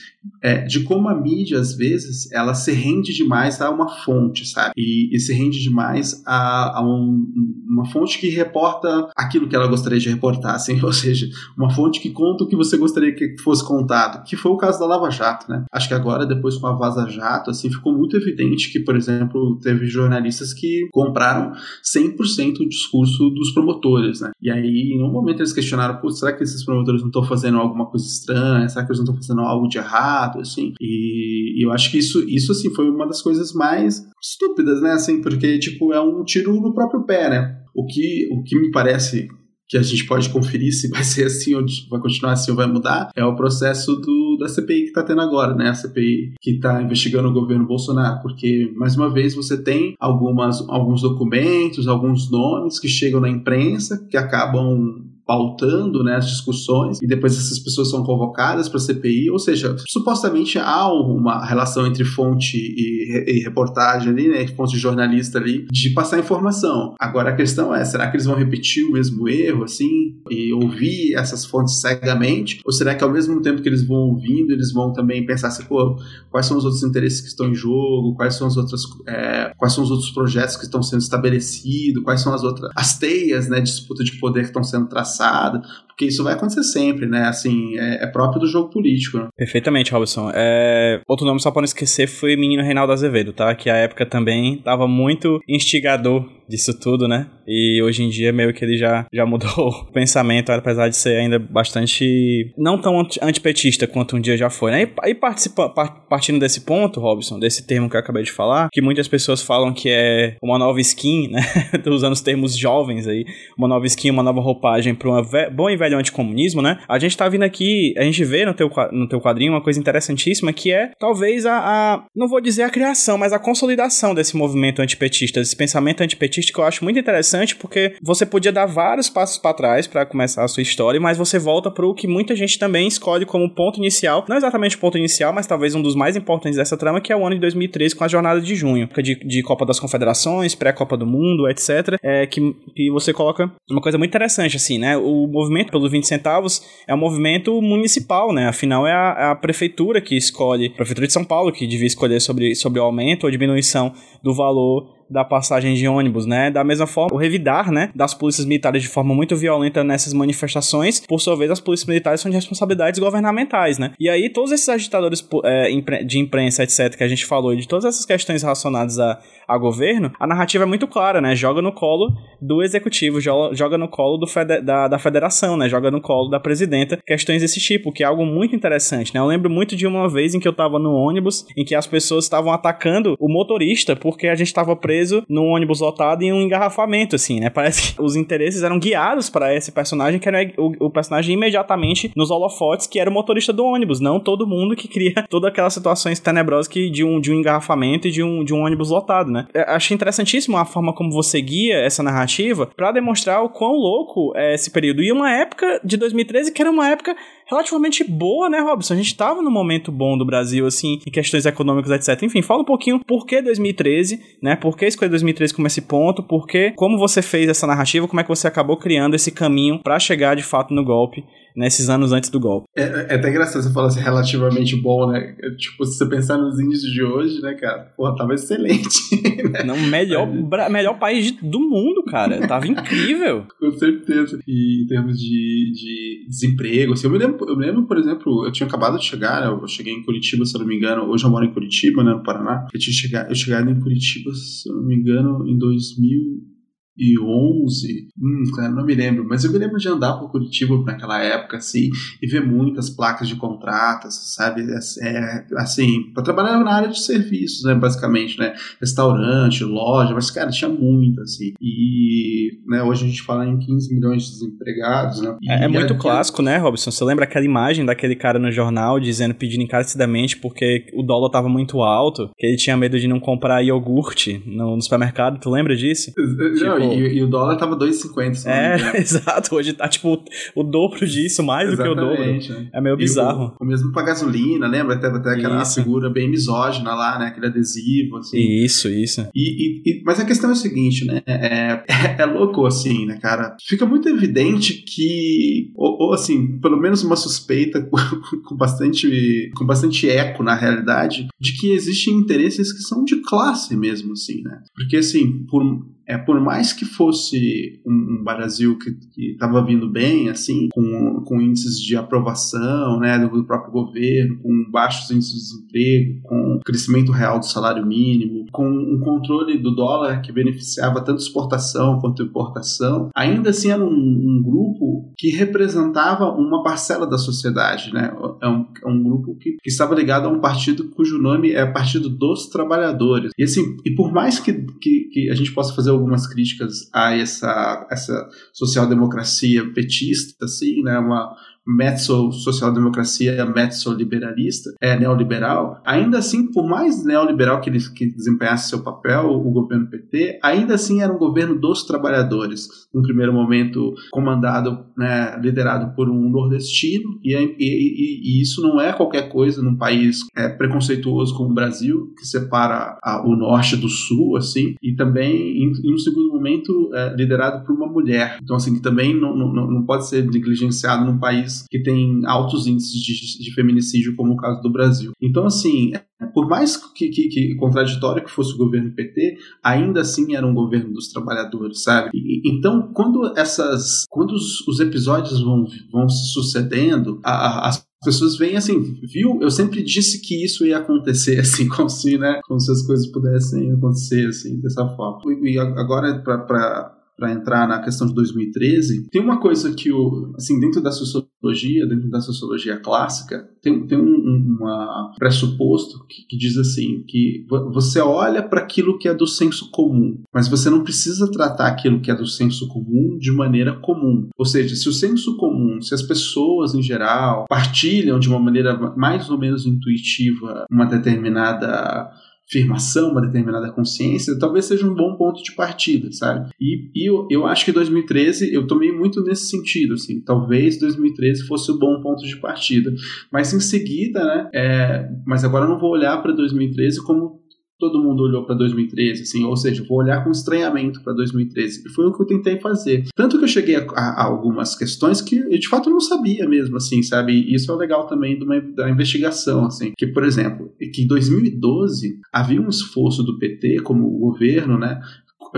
é, de como a mídia, às vezes, ela se rende demais a uma fonte, sabe? E, e se rende demais a, a um, uma fonte que reporta aquilo que ela gostaria de reportar, assim, ou seja, uma fonte que conta o que você gostaria que fosse contado, que foi o caso da Lava Jato, né? Acho que agora, depois com a Vaza Jato, assim, ficou muito evidente que, por exemplo, teve jornalistas que compraram 100% o discurso dos promotores, né? E aí, em um momento, eles questionaram, pô, será que esses promotores não estão fazendo alguma coisa estranha? Será que eles não estão fazendo algo de errado, assim? E, e eu acho que isso, isso, assim, foi uma das coisas mais estúpidas, né? Assim, porque, tipo, é um tiro no próprio pé, né? O que, o que me parece que a gente pode conferir se vai ser assim ou vai continuar assim ou vai mudar, é o processo do, da CPI que está tendo agora, né? A CPI que está investigando o governo Bolsonaro, porque, mais uma vez, você tem algumas, alguns documentos, alguns nomes que chegam na imprensa que acabam pautando né, as discussões e depois essas pessoas são convocadas para a CPI, ou seja, supostamente há uma relação entre fonte e, e reportagem ali, né, fonte de jornalista ali, de passar informação. Agora a questão é, será que eles vão repetir o mesmo erro, assim, e ouvir essas fontes cegamente? Ou será que ao mesmo tempo que eles vão ouvindo, eles vão também pensar assim, pô, quais são os outros interesses que estão em jogo, quais são as outras, é, quais são os outros projetos que estão sendo estabelecidos, quais são as outras, as teias, né, disputa de poder que estão sendo traçadas passado, porque isso vai acontecer sempre, né? Assim, é, é próprio do jogo político. Né? Perfeitamente, Robson. É... Outro nome só para não esquecer foi Menino Reinaldo Azevedo, tá? Que a época também tava muito instigador disso tudo, né? E hoje em dia meio que ele já, já mudou o pensamento, apesar de ser ainda bastante não tão antipetista quanto um dia já foi, né? E, e participa, partindo desse ponto, Robson, desse termo que eu acabei de falar, que muitas pessoas falam que é uma nova skin, né? Usando os termos jovens aí, uma nova skin, uma nova roupagem para um bom e velho anticomunismo, né? A gente tá vindo aqui, a gente vê no teu, no teu quadrinho uma coisa interessantíssima que é talvez a, a não vou dizer a criação, mas a consolidação desse movimento antipetista, desse pensamento antipetista que eu acho muito interessante porque você podia dar vários passos para trás para começar a sua história, mas você volta pro que muita gente também escolhe como ponto inicial, não exatamente o ponto inicial, mas talvez um dos mais importantes dessa trama, que é o ano de 2013 com a jornada de junho, de, de Copa das Confederações, pré-Copa do Mundo, etc. É, que, que você coloca uma coisa muito interessante, assim, né? O movimento pelos 20 centavos é um movimento municipal, né? Afinal, é a, é a prefeitura que escolhe, a prefeitura de São Paulo, que devia escolher sobre, sobre o aumento ou diminuição do valor da passagem de ônibus, né? Da mesma forma, o revidar, né, das polícias militares de forma muito violenta nessas manifestações, por sua vez, as polícias militares são de responsabilidades governamentais, né? E aí, todos esses agitadores é, de imprensa, etc., que a gente falou, de todas essas questões relacionadas a, a governo, a narrativa é muito clara, né? Joga no colo do executivo, joga no colo do fede da, da federação, né? Joga no colo da presidenta, questões desse tipo, que é algo muito interessante, né? Eu lembro muito de uma vez em que eu tava no ônibus, em que as pessoas estavam atacando o motorista, porque a gente tava preso num ônibus lotado em um engarrafamento, assim, né? Parece que os interesses eram guiados para esse personagem, que era o, o personagem imediatamente nos holofotes, que era o motorista do ônibus, não todo mundo que cria todas aquelas situações tenebrosas que de um, de um engarrafamento e de um, de um ônibus lotado, né? Eu achei interessantíssimo a forma como você guia essa narrativa para demonstrar o quão louco é esse período. E uma época de 2013 que era uma época relativamente boa, né, Robson? A gente tava num momento bom do Brasil, assim, em questões econômicas, etc. Enfim, fala um pouquinho por que 2013, né? Por que escolher 2013 como esse ponto? Por que, como você fez essa narrativa? Como é que você acabou criando esse caminho para chegar de fato no golpe? Nesses anos antes do golpe. É, é até engraçado você falar assim, relativamente bom, né? Tipo, se você pensar nos índices de hoje, né, cara? Porra, tava excelente. Né? Não, melhor, é. melhor país do mundo, cara. Tava incrível. Com certeza. E em termos de, de desemprego, assim, eu me, lembro, eu me lembro, por exemplo, eu tinha acabado de chegar, né, eu cheguei em Curitiba, se eu não me engano, hoje eu moro em Curitiba, né, no Paraná. Eu tinha chegado, eu cheguei em Curitiba, se eu não me engano, em 2000 e 11, hum, cara, não me lembro, mas eu me lembro de andar por Curitiba naquela época, assim, e ver muitas placas de contratos, sabe, é, é assim, para trabalhar na área de serviços, né, basicamente, né, restaurante, loja, mas, cara, tinha muito, assim, e, né, hoje a gente fala em 15 milhões de desempregados, né. É, é, muito clássico, né, Robson, você lembra aquela imagem daquele cara no jornal dizendo, pedindo encarecidamente porque o dólar tava muito alto, que ele tinha medo de não comprar iogurte no, no supermercado, tu lembra disso? Não, tipo, e, e, o dólar tava 2,50. É, exato. Hoje tá tipo o dobro disso, mais Exatamente, do que o dobro. É meio bizarro. O, o, mesmo pra gasolina, lembra? Teve até aquela isso. figura bem misógina lá, né? Aquele adesivo, assim. Isso, isso. E, e, mas a questão é o seguinte, né? É, é, é louco, assim, né, cara? Fica muito evidente que, ou, ou assim, pelo menos uma suspeita com, com, bastante, com bastante eco na realidade, de que existem interesses que são de classe mesmo, assim, né? Porque, assim, por, é, por mais que fosse um, um Brasil que estava vindo bem, assim, com, com índices de aprovação né, do, do, próprio governo, com baixos índices de desemprego, com crescimento real do salário mínimo, com um controle do dólar que beneficiava tanto exportação quanto importação, ainda assim era um, um grupo que representava uma parcela da sociedade, né? É um, é um grupo que, que estava ligado a um partido cujo nome é Partido dos Trabalhadores. E assim, e por mais que, que, que a gente possa fazer algumas críticas a essa, essa social-democracia petista, assim, né? Uma, mezzo social-democracia, mezzo liberalista, é neoliberal, ainda assim, por mais neoliberal que ele que desempenhasse seu papel, o governo PT, ainda assim era um governo dos trabalhadores, num primeiro momento comandado, né, liderado por um nordestino, e, e, e, e, isso não é qualquer coisa num país é, preconceituoso como o Brasil, que separa a, o norte do sul, assim, e também, em, em um segundo momento, é, liderado por uma mulher. Então, assim, que também não, não, não pode ser negligenciado num país que tem altos índices de, de feminicídio, como o caso do Brasil. Então, assim, por mais que, que, que, contraditório que fosse o governo PT, ainda assim era um governo dos trabalhadores, sabe? E, então, quando essas, quando os, os, episódios vão, vão se sucedendo, a, a, as pessoas veem assim, viu? Eu sempre disse que isso ia acontecer, assim, como se, né, como se as coisas pudessem acontecer, assim, dessa forma. E agora, para para entrar na questão de 2013, tem uma coisa que o, assim, dentro da sociologia, dentro da sociologia clássica, tem, tem um, um uma pressuposto que, que, diz assim, que você olha para aquilo que é do senso comum, mas você não precisa tratar aquilo que é do senso comum de maneira comum. Ou seja, se o senso comum, se as pessoas em geral partilham de uma maneira mais ou menos intuitiva uma determinada afirmação, uma determinada consciência, talvez seja um bom ponto de partida, sabe? E, e eu, eu acho que 2013, eu tomei muito nesse sentido, assim, talvez 2013 fosse o bom ponto de partida. Mas em seguida, né, é, mas agora eu não vou olhar para 2013 como todo mundo olhou para 2013, assim, ou seja, vou olhar com estranhamento para 2013. E foi o que eu tentei fazer. Tanto que eu cheguei a, a, algumas questões que eu de fato não sabia mesmo, assim, sabe? E isso é legal também uma, da investigação, assim. Que, por exemplo, que em 2012 havia um esforço do PT, como governo, né,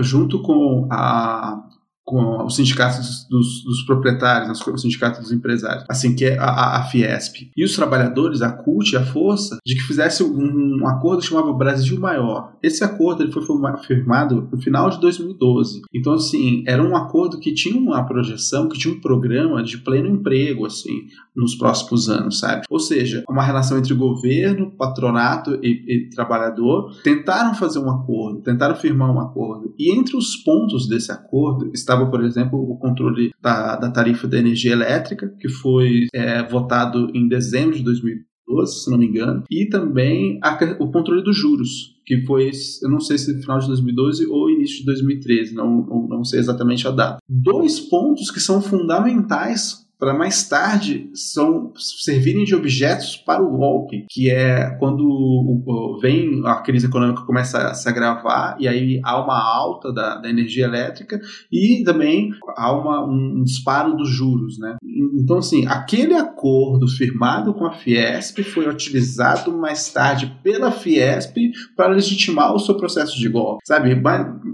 junto com a com os sindicatos dos, dos proprietários, o sindicato dos empresários, assim que é a, a, Fiesp. E os trabalhadores, a CUT, a força, de que fizesse um, um acordo que chamava Brasil Maior. Esse acordo ele foi firmado no final de 2012. Então, assim, era um acordo que tinha uma projeção, que tinha um programa de pleno emprego, assim, nos próximos anos, sabe? Ou seja, uma relação entre governo, patronato e, e trabalhador tentaram fazer um acordo, tentaram firmar um acordo. E entre os pontos desse acordo estava, por exemplo, o controle da, da tarifa da energia elétrica, que foi é, votado em dezembro de 2012, se não me engano, e também a, o controle dos juros, que foi, eu não sei se no final de 2012 ou início de 2013, não, não, não sei exatamente a data. Dois pontos que são fundamentais para mais tarde são servirem de objetos para o golpe, que é quando vem a crise econômica começa a se agravar e aí há uma alta da, da energia elétrica e também há uma, um disparo dos juros, né? Então assim, aquele acordo firmado com a Fiesp foi utilizado mais tarde pela Fiesp para legitimar o seu processo de golpe, sabe?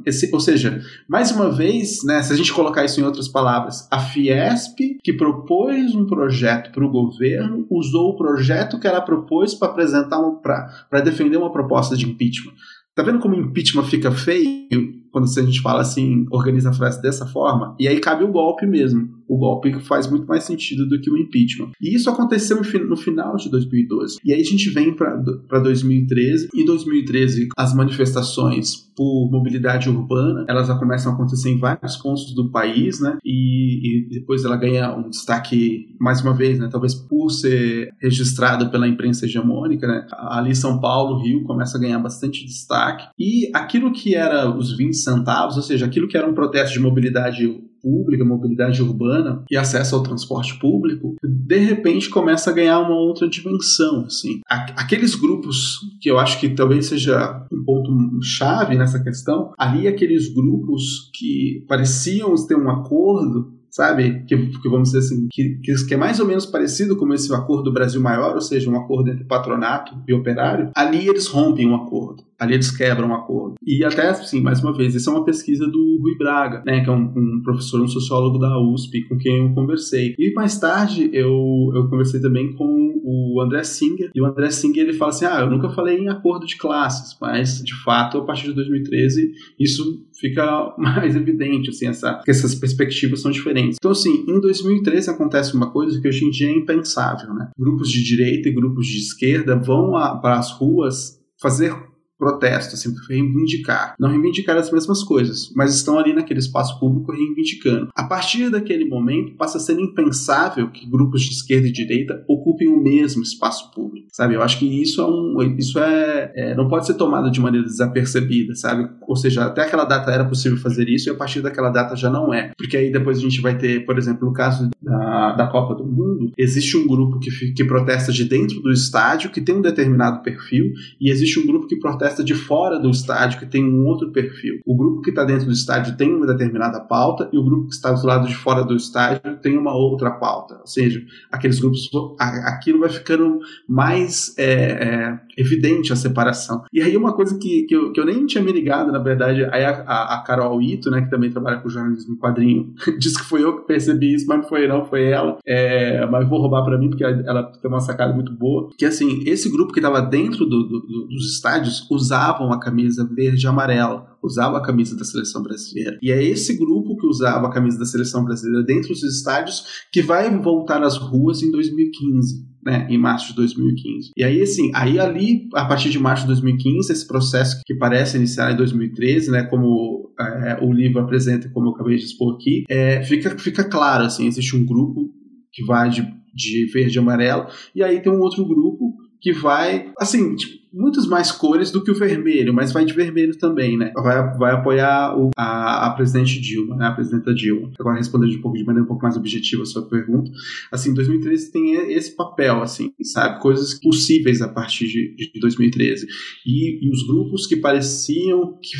Esse, ou seja, mais uma vez, né, se a gente colocar isso em outras palavras, a Fiesp que propôs um projeto para o governo, usou o projeto que ela propôs para apresentar para defender uma proposta de impeachment. Tá vendo como impeachment fica feio quando a gente fala assim, organiza a frase dessa forma? E aí cabe o golpe mesmo. O golpe faz muito mais sentido do que o impeachment. E isso aconteceu no final de 2012. E aí a gente vem para 2013. Em 2013, as manifestações por mobilidade urbana, elas já começam a acontecer em vários pontos do país, né? E, e depois ela ganha um destaque, mais uma vez, né? Talvez por ser registrado pela imprensa hegemônica, né? Ali São Paulo, Rio, começa a ganhar bastante destaque. E aquilo que era os 20 centavos, ou seja, aquilo que era um protesto de mobilidade pública, mobilidade urbana e acesso ao transporte público, de repente começa a ganhar uma outra dimensão. Assim. Aqueles grupos que eu acho que talvez seja um ponto chave nessa questão, ali aqueles grupos que pareciam ter um acordo sabe? Que, que, vamos dizer assim, que, que é mais ou menos parecido com esse acordo do Brasil Maior, ou seja, um acordo entre patronato e operário, ali eles rompem um acordo. Ali eles quebram um acordo. E até, assim, mais uma vez, isso é uma pesquisa do Rui Braga, né, que é um, um, professor, um sociólogo da USP, com quem eu conversei. E mais tarde eu, eu conversei também com o André Singer, e o André Singer ele fala assim, ah, eu nunca falei em acordo de classes, mas, de fato, a partir de 2013, isso fica mais evidente, assim, essa, que essas perspectivas são diferentes. Então, assim, em 2013 acontece uma coisa que hoje em dia é impensável, né? Grupos de direita e grupos de esquerda vão para as ruas fazer protesto, assim, reivindicar. Não reivindicar as mesmas coisas, mas estão ali naquele espaço público reivindicando. A partir daquele momento, passa a ser impensável que grupos de esquerda e direita ocupem o mesmo espaço público, sabe? Eu acho que isso é um, isso é, é não pode ser tomado de maneira desapercebida, sabe? Ou seja, até aquela data era possível fazer isso e a partir daquela data já não é, porque aí depois a gente vai ter, por exemplo, no caso da, da Copa do Mundo, existe um grupo que, que protesta de dentro do estádio que tem um determinado perfil e existe um grupo que protesta festa de fora do estádio que tem um outro perfil. O grupo que está dentro do estádio tem uma determinada pauta e o grupo que está do lado de fora do estádio tem uma outra pauta. Ou seja, aqueles grupos, aquilo vai ficando mais é, é, evidente a separação. E aí uma coisa que, que, eu, que eu nem tinha me ligado, na verdade, aí a, a, a Carol Ito, né, que também trabalha com jornalismo em quadrinho, disse que foi eu que percebi isso, mas não foi não, foi ela. É, mas vou roubar para mim porque ela, tem uma sacada muito boa. Que assim, esse grupo que estava dentro do, do, do, dos estádios, usavam a camisa verde e amarela, usavam a camisa da seleção brasileira. E é esse grupo que usava a camisa da seleção brasileira dentro dos estádios que vai voltar às ruas em 2015. Né, em março de 2015. E aí, assim, aí ali, a partir de março de 2015, esse processo que parece iniciar em 2013, né, como é, o livro apresenta, como eu acabei de expor aqui, é, fica, fica claro, assim, existe um grupo que vai de, de verde e amarelo, e aí tem um outro grupo que vai, assim, tipo, muitas mais cores do que o vermelho, mas vai de vermelho também, né? Vai, vai apoiar o, a, a, presidente Dilma, né? A presidenta Dilma. Agora, respondendo de, um pouco, de maneira um pouco mais objetiva a sua pergunta, assim, 2013 tem esse papel, assim, sabe? Coisas possíveis a partir de, de 2013. E, e os grupos que pareciam que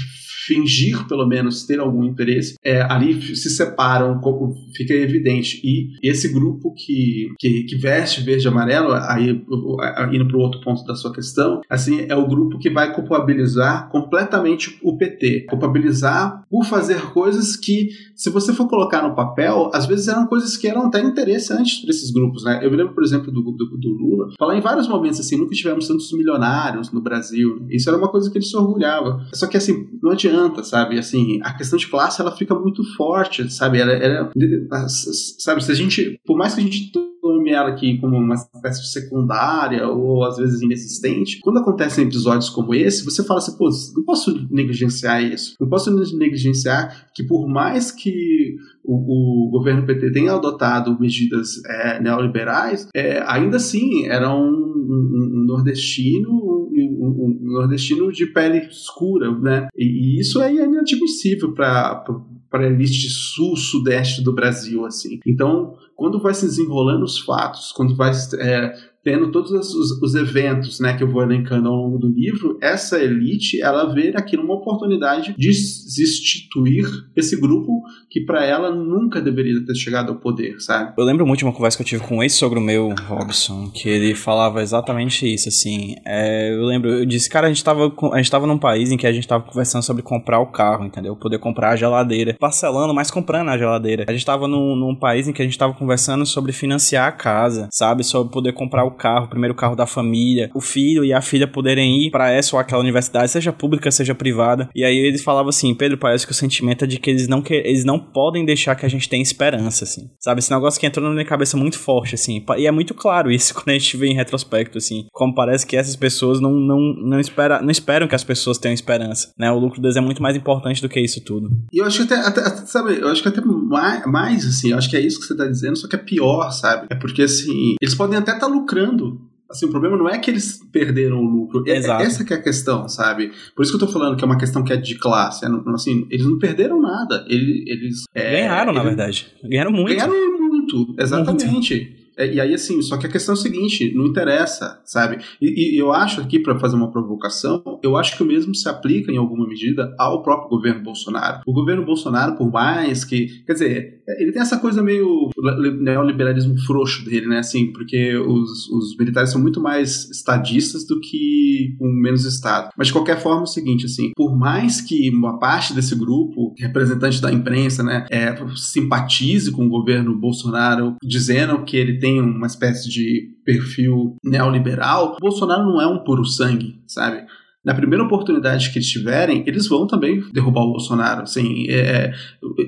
fingir, pelo menos, ter algum interesse, é, ali se separam, fica evidente. E esse grupo que, que, que veste verde e amarelo, aí indo para o outro ponto da sua questão, assim, é o grupo que vai culpabilizar completamente o PT. Culpabilizar por fazer coisas que, se você for colocar no papel, às vezes eram coisas que eram até interesse antes para esses grupos, né? Eu me lembro, por exemplo, do, do, do Lula, falar em vários momentos assim, nunca tivemos tantos milionários no Brasil. Isso era uma coisa que ele se orgulhava. Só que, assim, não adianta adianta, sabe? Assim, a questão de classe ela fica muito forte, sabe? Ela, ela, sabe, se a gente, por mais que a gente tome ela aqui como uma espécie de secundária ou às vezes inexistente, quando acontecem episódios como esse, você fala assim, pô, não posso negligenciar isso. Não posso negligenciar que por mais que o, o governo PT tenha adotado medidas é, neoliberais, é, ainda assim era um, um, um nordestino um, nordestino de pele escura, né? E, e isso é inadmissível para para a elite sul-sudeste do Brasil, assim. Então, quando vai se desenrolando os fatos, quando vai é, tendo todos os, os, eventos né, que eu vou elencando ao longo do livro, essa elite ela vê aqui uma oportunidade de instituir esse grupo que para ela nunca deveria ter chegado ao poder, sabe? Eu lembro muito de uma conversa que eu tive com um ex-sogro meu, Robson, que ele falava exatamente isso, assim. É, eu lembro, eu disse, cara, a gente, tava, a gente tava num país em que a gente tava conversando sobre comprar o carro, entendeu? Poder comprar a geladeira, parcelando, mas comprando a geladeira. A gente tava num, num país em que a gente tava conversando sobre financiar a casa, sabe? Sobre poder comprar o carro, o primeiro carro da família, o filho e a filha poderem ir para essa ou aquela universidade, seja pública, seja privada. E aí eles falavam assim, Pedro, parece que o sentimento é de que eles não, que, eles não podem deixar que a gente tenha esperança, assim. Sabe? Esse negócio que entrou na minha cabeça muito forte, assim. E é muito claro isso quando a gente vê em retrospecto, assim. Como parece que essas pessoas não, não, não, espera, não esperam que as pessoas tenham esperança, né? O lucro deles é muito mais importante do que isso tudo. E eu acho que até, até sabe, eu acho que até mais, mais, assim, eu acho que é isso que você tá dizendo, só que é pior, sabe? É porque, assim, eles podem até estar tá lucrando assim, o problema não é que eles perderam o lucro. É, Exato. essa que é a questão, sabe? Por isso que eu tô falando que é uma questão que é de classe. É, assim, eles não perderam nada. Eles, eles é, ganharam, eles, na verdade. Ganharam muito. Ganharam muito, exatamente. Muito. É, e aí, assim, só que a questão é a seguinte: não interessa, sabe? E, e eu acho aqui, para fazer uma provocação, eu acho que o mesmo se aplica em alguma medida ao próprio governo Bolsonaro. O governo Bolsonaro, por mais que. Quer dizer, ele tem essa coisa meio neoliberalismo frouxo dele, né? Assim, porque os, os militares são muito mais estadistas do que um menos Estado. Mas de qualquer forma, é o seguinte, assim, por mais que uma parte desse grupo, representante da imprensa, né, é, simpatize com o governo Bolsonaro, dizendo que ele tem uma espécie de perfil neoliberal, Bolsonaro não é um puro sangue, sabe? na primeira oportunidade que eles tiverem, eles vão também derrubar o Bolsonaro. Assim, é, é,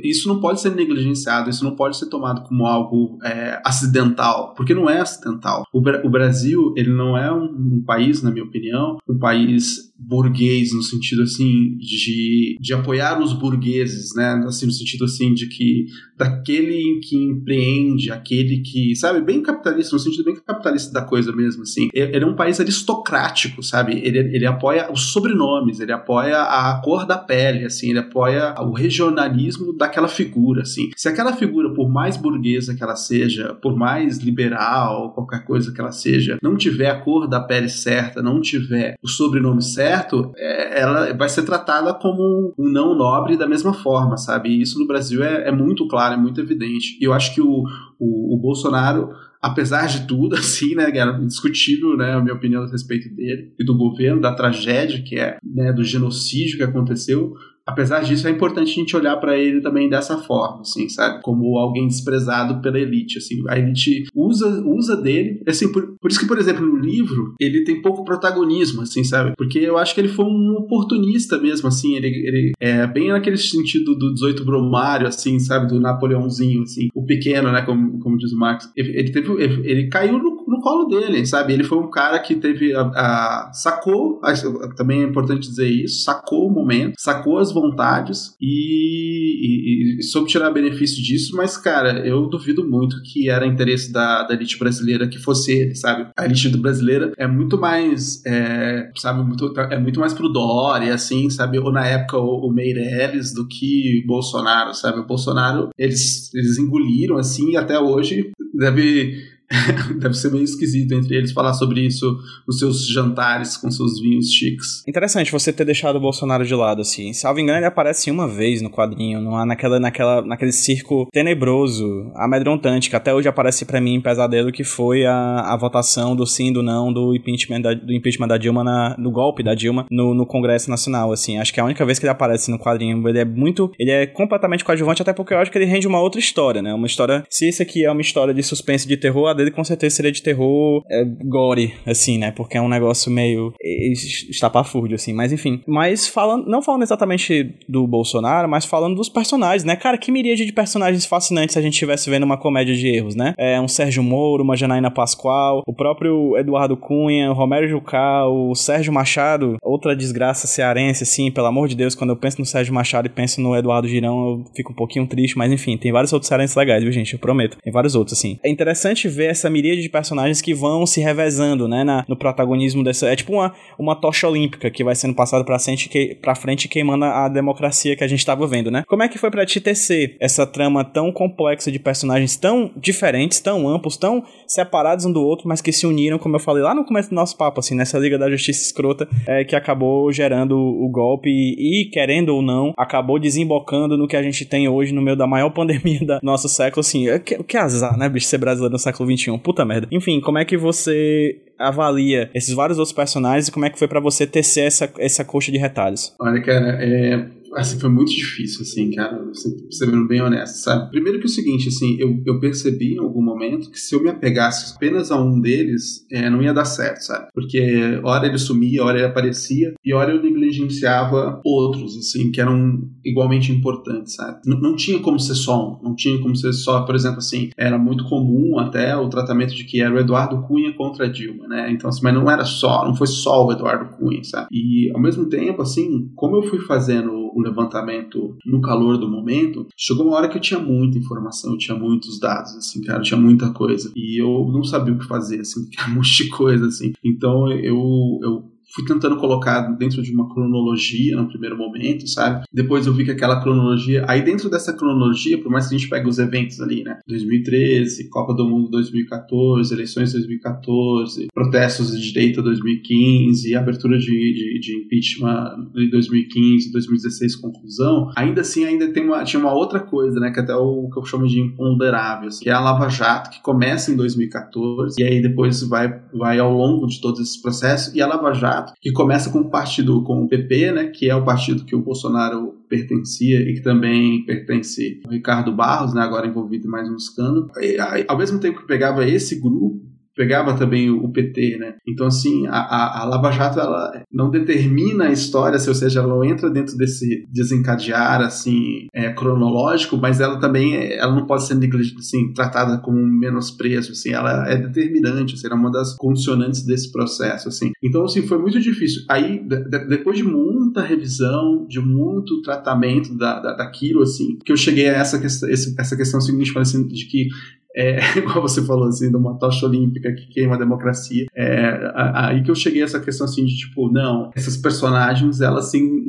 isso não pode ser negligenciado, isso não pode ser tomado como algo é, acidental, porque não é acidental. O, o Brasil, ele não é um, um, país, na minha opinião, um país burguês no sentido assim de, de apoiar os burgueses, né? Assim no sentido assim de que daquele que empreende, aquele que, sabe, bem capitalista no sentido bem capitalista da coisa mesmo, assim. Ele é um país aristocrático, sabe? Ele, ele apoia os sobrenomes, ele apoia a cor da pele, assim, ele apoia o regionalismo daquela figura, assim. Se aquela figura, por mais burguesa que ela seja, por mais liberal, qualquer coisa que ela seja, não tiver a cor da pele certa, não tiver o sobrenome certo certo, é, ela vai ser tratada como um não nobre da mesma forma, sabe? E isso no Brasil é, é muito claro, é muito evidente. E eu acho que o, o, o Bolsonaro apesar de tudo, assim, né, era indiscutível, né, a minha opinião a respeito dele e do governo, da tragédia que é, né, do genocídio que aconteceu, apesar disso, é importante a gente olhar para ele também dessa forma, assim, sabe? Como alguém desprezado pela elite, assim. A elite usa, usa dele, assim, por, por isso que, por exemplo, no livro, ele tem pouco protagonismo, assim, sabe? Porque eu acho que ele foi um oportunista mesmo, assim, ele, ele é bem naquele sentido do 18 Brumário, assim, sabe? Do Napoleãozinho, assim, o pequeno, né, como, como diz o Marx. Ele, ele teve, ele, ele caiu no, colo dele, sabe? Ele foi um cara que teve a, a sacou, a, também é importante dizer isso, sacou o momento, sacou as vontades e, e, e, soube tirar benefício disso, mas, cara, eu duvido muito que era interesse da, da elite brasileira que fosse ele, sabe? A elite brasileira é muito mais, é, sabe, muito, é muito mais pro Dória, assim, sabe? Ou na época o, o Meirelles do que o Bolsonaro, sabe? O Bolsonaro, eles, eles engoliram, assim, até hoje deve Deve ser meio esquisito entre eles falar sobre isso nos seus jantares com seus vinhos chiques. Interessante você ter deixado o Bolsonaro de lado, assim. Salvo engano, ele aparece uma vez no quadrinho, naquela, naquela, naquele circo tenebroso, amedrontante, que até hoje aparece para mim em pesadelo, que foi a, a votação do sim, do não, do impeachment da, do impeachment da Dilma, na, do golpe da Dilma no, no Congresso Nacional, assim. Acho que é a única vez que ele aparece no quadrinho. Ele é muito. Ele é completamente coadjuvante, até porque eu acho que ele rende uma outra história, né? Uma história. Se isso aqui é uma história de suspense de terror, dele com certeza seria de terror é, gore, assim, né? Porque é um negócio meio estapafúrdio, assim. Mas enfim. Mas falando, não falando exatamente do Bolsonaro, mas falando dos personagens, né? Cara, que miríade de personagens fascinantes se a gente estivesse vendo uma comédia de erros, né? É um Sérgio Moro, uma Janaína Pascoal, o próprio Eduardo Cunha, o Romero Jucá, o Sérgio Machado, outra desgraça cearense, assim, pelo amor de Deus, quando eu penso no Sérgio Machado e penso no Eduardo Girão, eu fico um pouquinho triste, mas enfim, tem vários outros cearenses legais, viu, gente? Eu prometo. Tem vários outros, assim. É interessante ver essa miríade de personagens que vão se revezando, né, na, no protagonismo dessa. É tipo uma, uma tocha olímpica que vai sendo passada pra frente, que, pra frente queimando a democracia que a gente tava vendo, né? Como é que foi pra ti tecer essa trama tão complexa de personagens tão diferentes, tão amplos, tão separados um do outro, mas que se uniram, como eu falei lá no começo do nosso papo, assim, nessa Liga da Justiça escrota, é, que acabou gerando o golpe e, e, querendo ou não, acabou desembocando no que a gente tem hoje no meio da maior pandemia do nosso século, assim, é que, que azar, né, bicho, ser brasileiro no século XXI, puta merda. Enfim, como é que você avalia esses vários outros personagens e como é que foi para você tecer essa, essa coxa de retalhos? Olha, cara, é, assim, foi muito difícil, assim, cara, sendo bem honesto, sabe? Primeiro que é o seguinte, assim, eu, eu percebi em algum momento que se eu me apegasse apenas a um deles, é, não ia dar certo, sabe? Porque hora ele sumia, hora ele aparecia, e hora eu negligenciava outros, assim, que eram igualmente importantes, sabe? N não tinha como ser só um, não tinha como ser só, por exemplo, assim, era muito comum até o tratamento de que era o Eduardo Cunha contra Dilma, né? Então, assim, mas não era só, não foi só o Eduardo Cunha, sabe? E ao mesmo tempo, assim, como eu fui fazendo o levantamento no calor do momento, chegou uma hora que eu tinha muita informação, eu tinha muitos dados, assim, cara, eu tinha muita coisa. E eu não sabia o que fazer, assim, um monte de coisa, assim. Então eu, eu fui tentando colocar dentro de uma cronologia no primeiro momento, sabe? Depois eu vi que aquela cronologia, aí dentro dessa cronologia, por mais que a gente pegue os eventos ali, né? 2013, Copa do Mundo 2014, eleições 2014, protestos de direita 2015, abertura de, de, de impeachment em 2015, 2016, conclusão, ainda assim ainda tem uma, tinha uma outra coisa, né? Que até o que eu chamo de imponderável, assim, que é a Lava Jato, que começa em 2014 e aí depois vai, vai ao longo de todos esses processos, e a Lava Jato que começa com o partido, com o PP, né, que é o partido que o Bolsonaro pertencia e que também pertence ao Ricardo Barros, né, agora envolvido em mais um escândalo. E, ao mesmo tempo que pegava esse grupo, pegava também o PT, né? Então, assim, a, a, Lava Jato, ela não determina a história, ou seja, ela não entra dentro desse desencadear, assim, é, cronológico, mas ela também, é, ela não pode ser, assim, tratada como um menosprezo, assim, ela é determinante, assim, é uma das condicionantes desse processo, assim. Então, assim, foi muito difícil. Aí, de, depois de muita revisão, de muito tratamento da, da, daquilo, assim, que eu cheguei a essa essa questão seguinte, assim, de que é, igual você falou assim, de uma tocha olímpica que queima a democracia. É, aí que eu cheguei a essa questão assim de tipo, não, essas personagens, elas sim,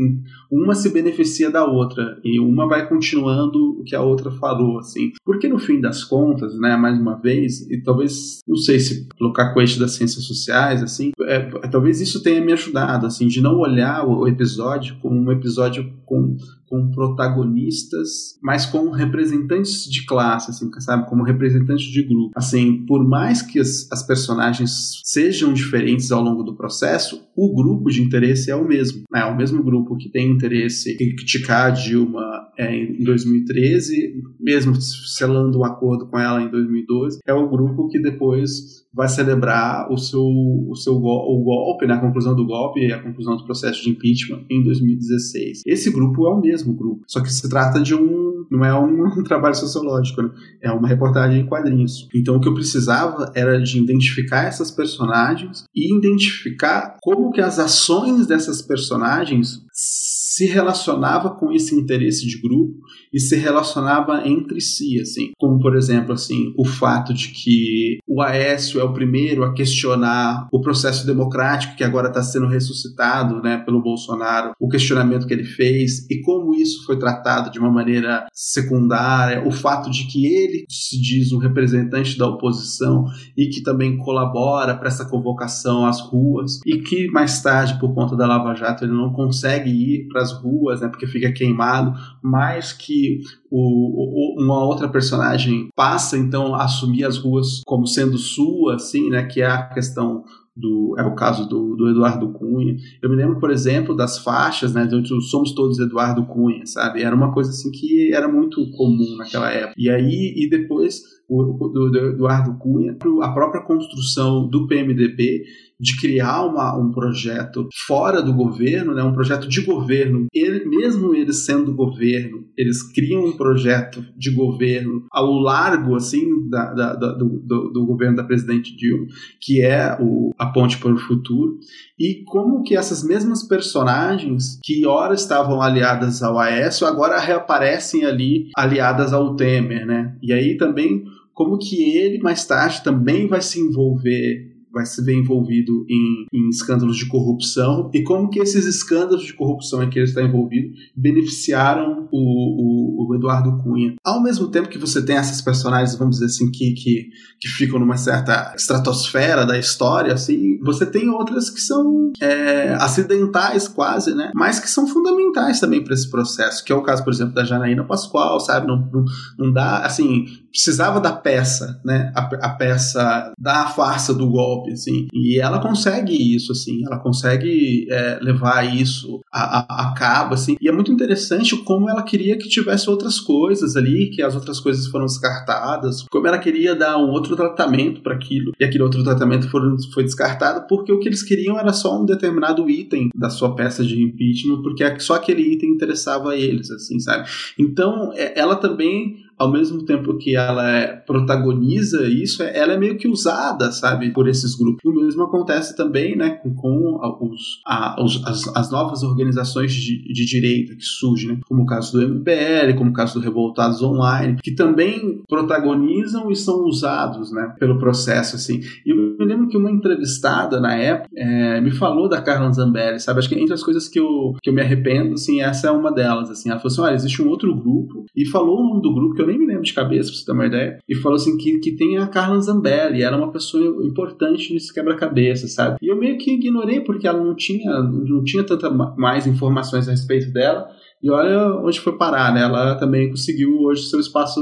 uma se beneficia da outra e uma vai continuando o que a outra falou, assim. Porque no fim das contas, né, mais uma vez, e talvez, não sei se colocar eixo das ciências sociais, assim, é, talvez isso tenha me ajudado, assim, de não olhar o episódio como um episódio com com protagonistas, mas com representantes de classe, assim, sabe? Como representantes de grupo. Assim, por mais que as, as personagens sejam diferentes ao longo do processo, o grupo de interesse é o mesmo. Né? É o mesmo grupo que tem interesse em criticar a Dilma é, em 2013, mesmo selando um acordo com ela em 2012, é o grupo que depois vai celebrar o seu, o seu o golpe, né, a conclusão do golpe e a conclusão do processo de impeachment em 2016. Esse grupo é o mesmo grupo, só que se trata de um não é um, trabalho sociológico, né? é uma reportagem em quadrinhos. Então o que eu precisava era de identificar essas personagens e identificar como que as ações dessas personagens se relacionava com esse interesse de grupo e se relacionava entre si, assim, como por exemplo, assim, o fato de que o Aécio é o primeiro a questionar o processo democrático que agora está sendo ressuscitado, né, pelo Bolsonaro, o questionamento que ele fez e como isso foi tratado de uma maneira secundária, o fato de que ele se diz um representante da oposição e que também colabora para essa convocação às ruas e que mais tarde, por conta da Lava Jato, ele não consegue ir para as ruas, né, porque fica queimado, mas que o, o, uma outra personagem passa então a assumir as ruas como sendo sua, assim, né, que é a questão do, é o caso do, do, Eduardo Cunha. Eu me lembro, por exemplo, das faixas, né, de somos todos Eduardo Cunha, sabe? Era uma coisa assim que era muito comum naquela época. E aí, e depois do, do Eduardo Cunha, a própria construção do PMDB de criar uma, um projeto fora do governo, né, um projeto de governo. Ele, mesmo eles sendo governo, eles criam um projeto de governo ao largo assim da, da, da do, do, do, governo da presidente Dilma, que é o, a ponte para o futuro. E como que essas mesmas personagens que ora estavam aliadas ao Aécio agora reaparecem ali aliadas ao Temer, né? E aí também como que ele mais tarde também vai se envolver vai se ver envolvido em, em, escândalos de corrupção e como que esses escândalos de corrupção em que ele está envolvido beneficiaram o, o, o, Eduardo Cunha. Ao mesmo tempo que você tem essas personagens, vamos dizer assim, que, que, que ficam numa certa estratosfera da história, assim, você tem outras que são é, acidentais quase, né? Mas que são fundamentais também para esse processo, que é o caso, por exemplo, da Janaína Pascoal, sabe? Não, não, não dá, assim, precisava da peça, né? A, a peça da farsa do golpe, assim. E ela consegue isso, assim. Ela consegue é, levar isso a, a, a, cabo, assim. E é muito interessante como ela queria que tivesse outras coisas ali, que as outras coisas foram descartadas, como ela queria dar um outro tratamento para aquilo. E aquele outro tratamento foi, foi descartado porque o que eles queriam era só um determinado item da sua peça de impeachment, porque só aquele item interessava a eles, assim, sabe? Então, é, ela também ao mesmo tempo que ela é, protagoniza isso, é, ela é meio que usada, sabe, por esses grupos. O mesmo acontece também, né, com, com os, a, os, as, as, novas organizações de, de direita que surgem, né, como o caso do MPL, como o caso do Revoltados Online, que também protagonizam e são usados, né, pelo processo, assim. E eu me lembro que uma entrevistada na época é, me falou da Carla Zambelli, sabe, acho que entre as coisas que eu, que eu me arrependo, assim, essa é uma delas, assim, ela falou assim, olha, existe um outro grupo, e falou o nome do grupo, que eu nem me lembro de cabeça, pra você ter uma ideia, e falou assim que, que tem a Carla Zambelli, ela é uma pessoa importante nesse quebra-cabeça, sabe? E eu meio que ignorei, porque ela não tinha, não tinha tanta mais informações a respeito dela, e olha onde foi parar, né? Ela também conseguiu hoje seu espaço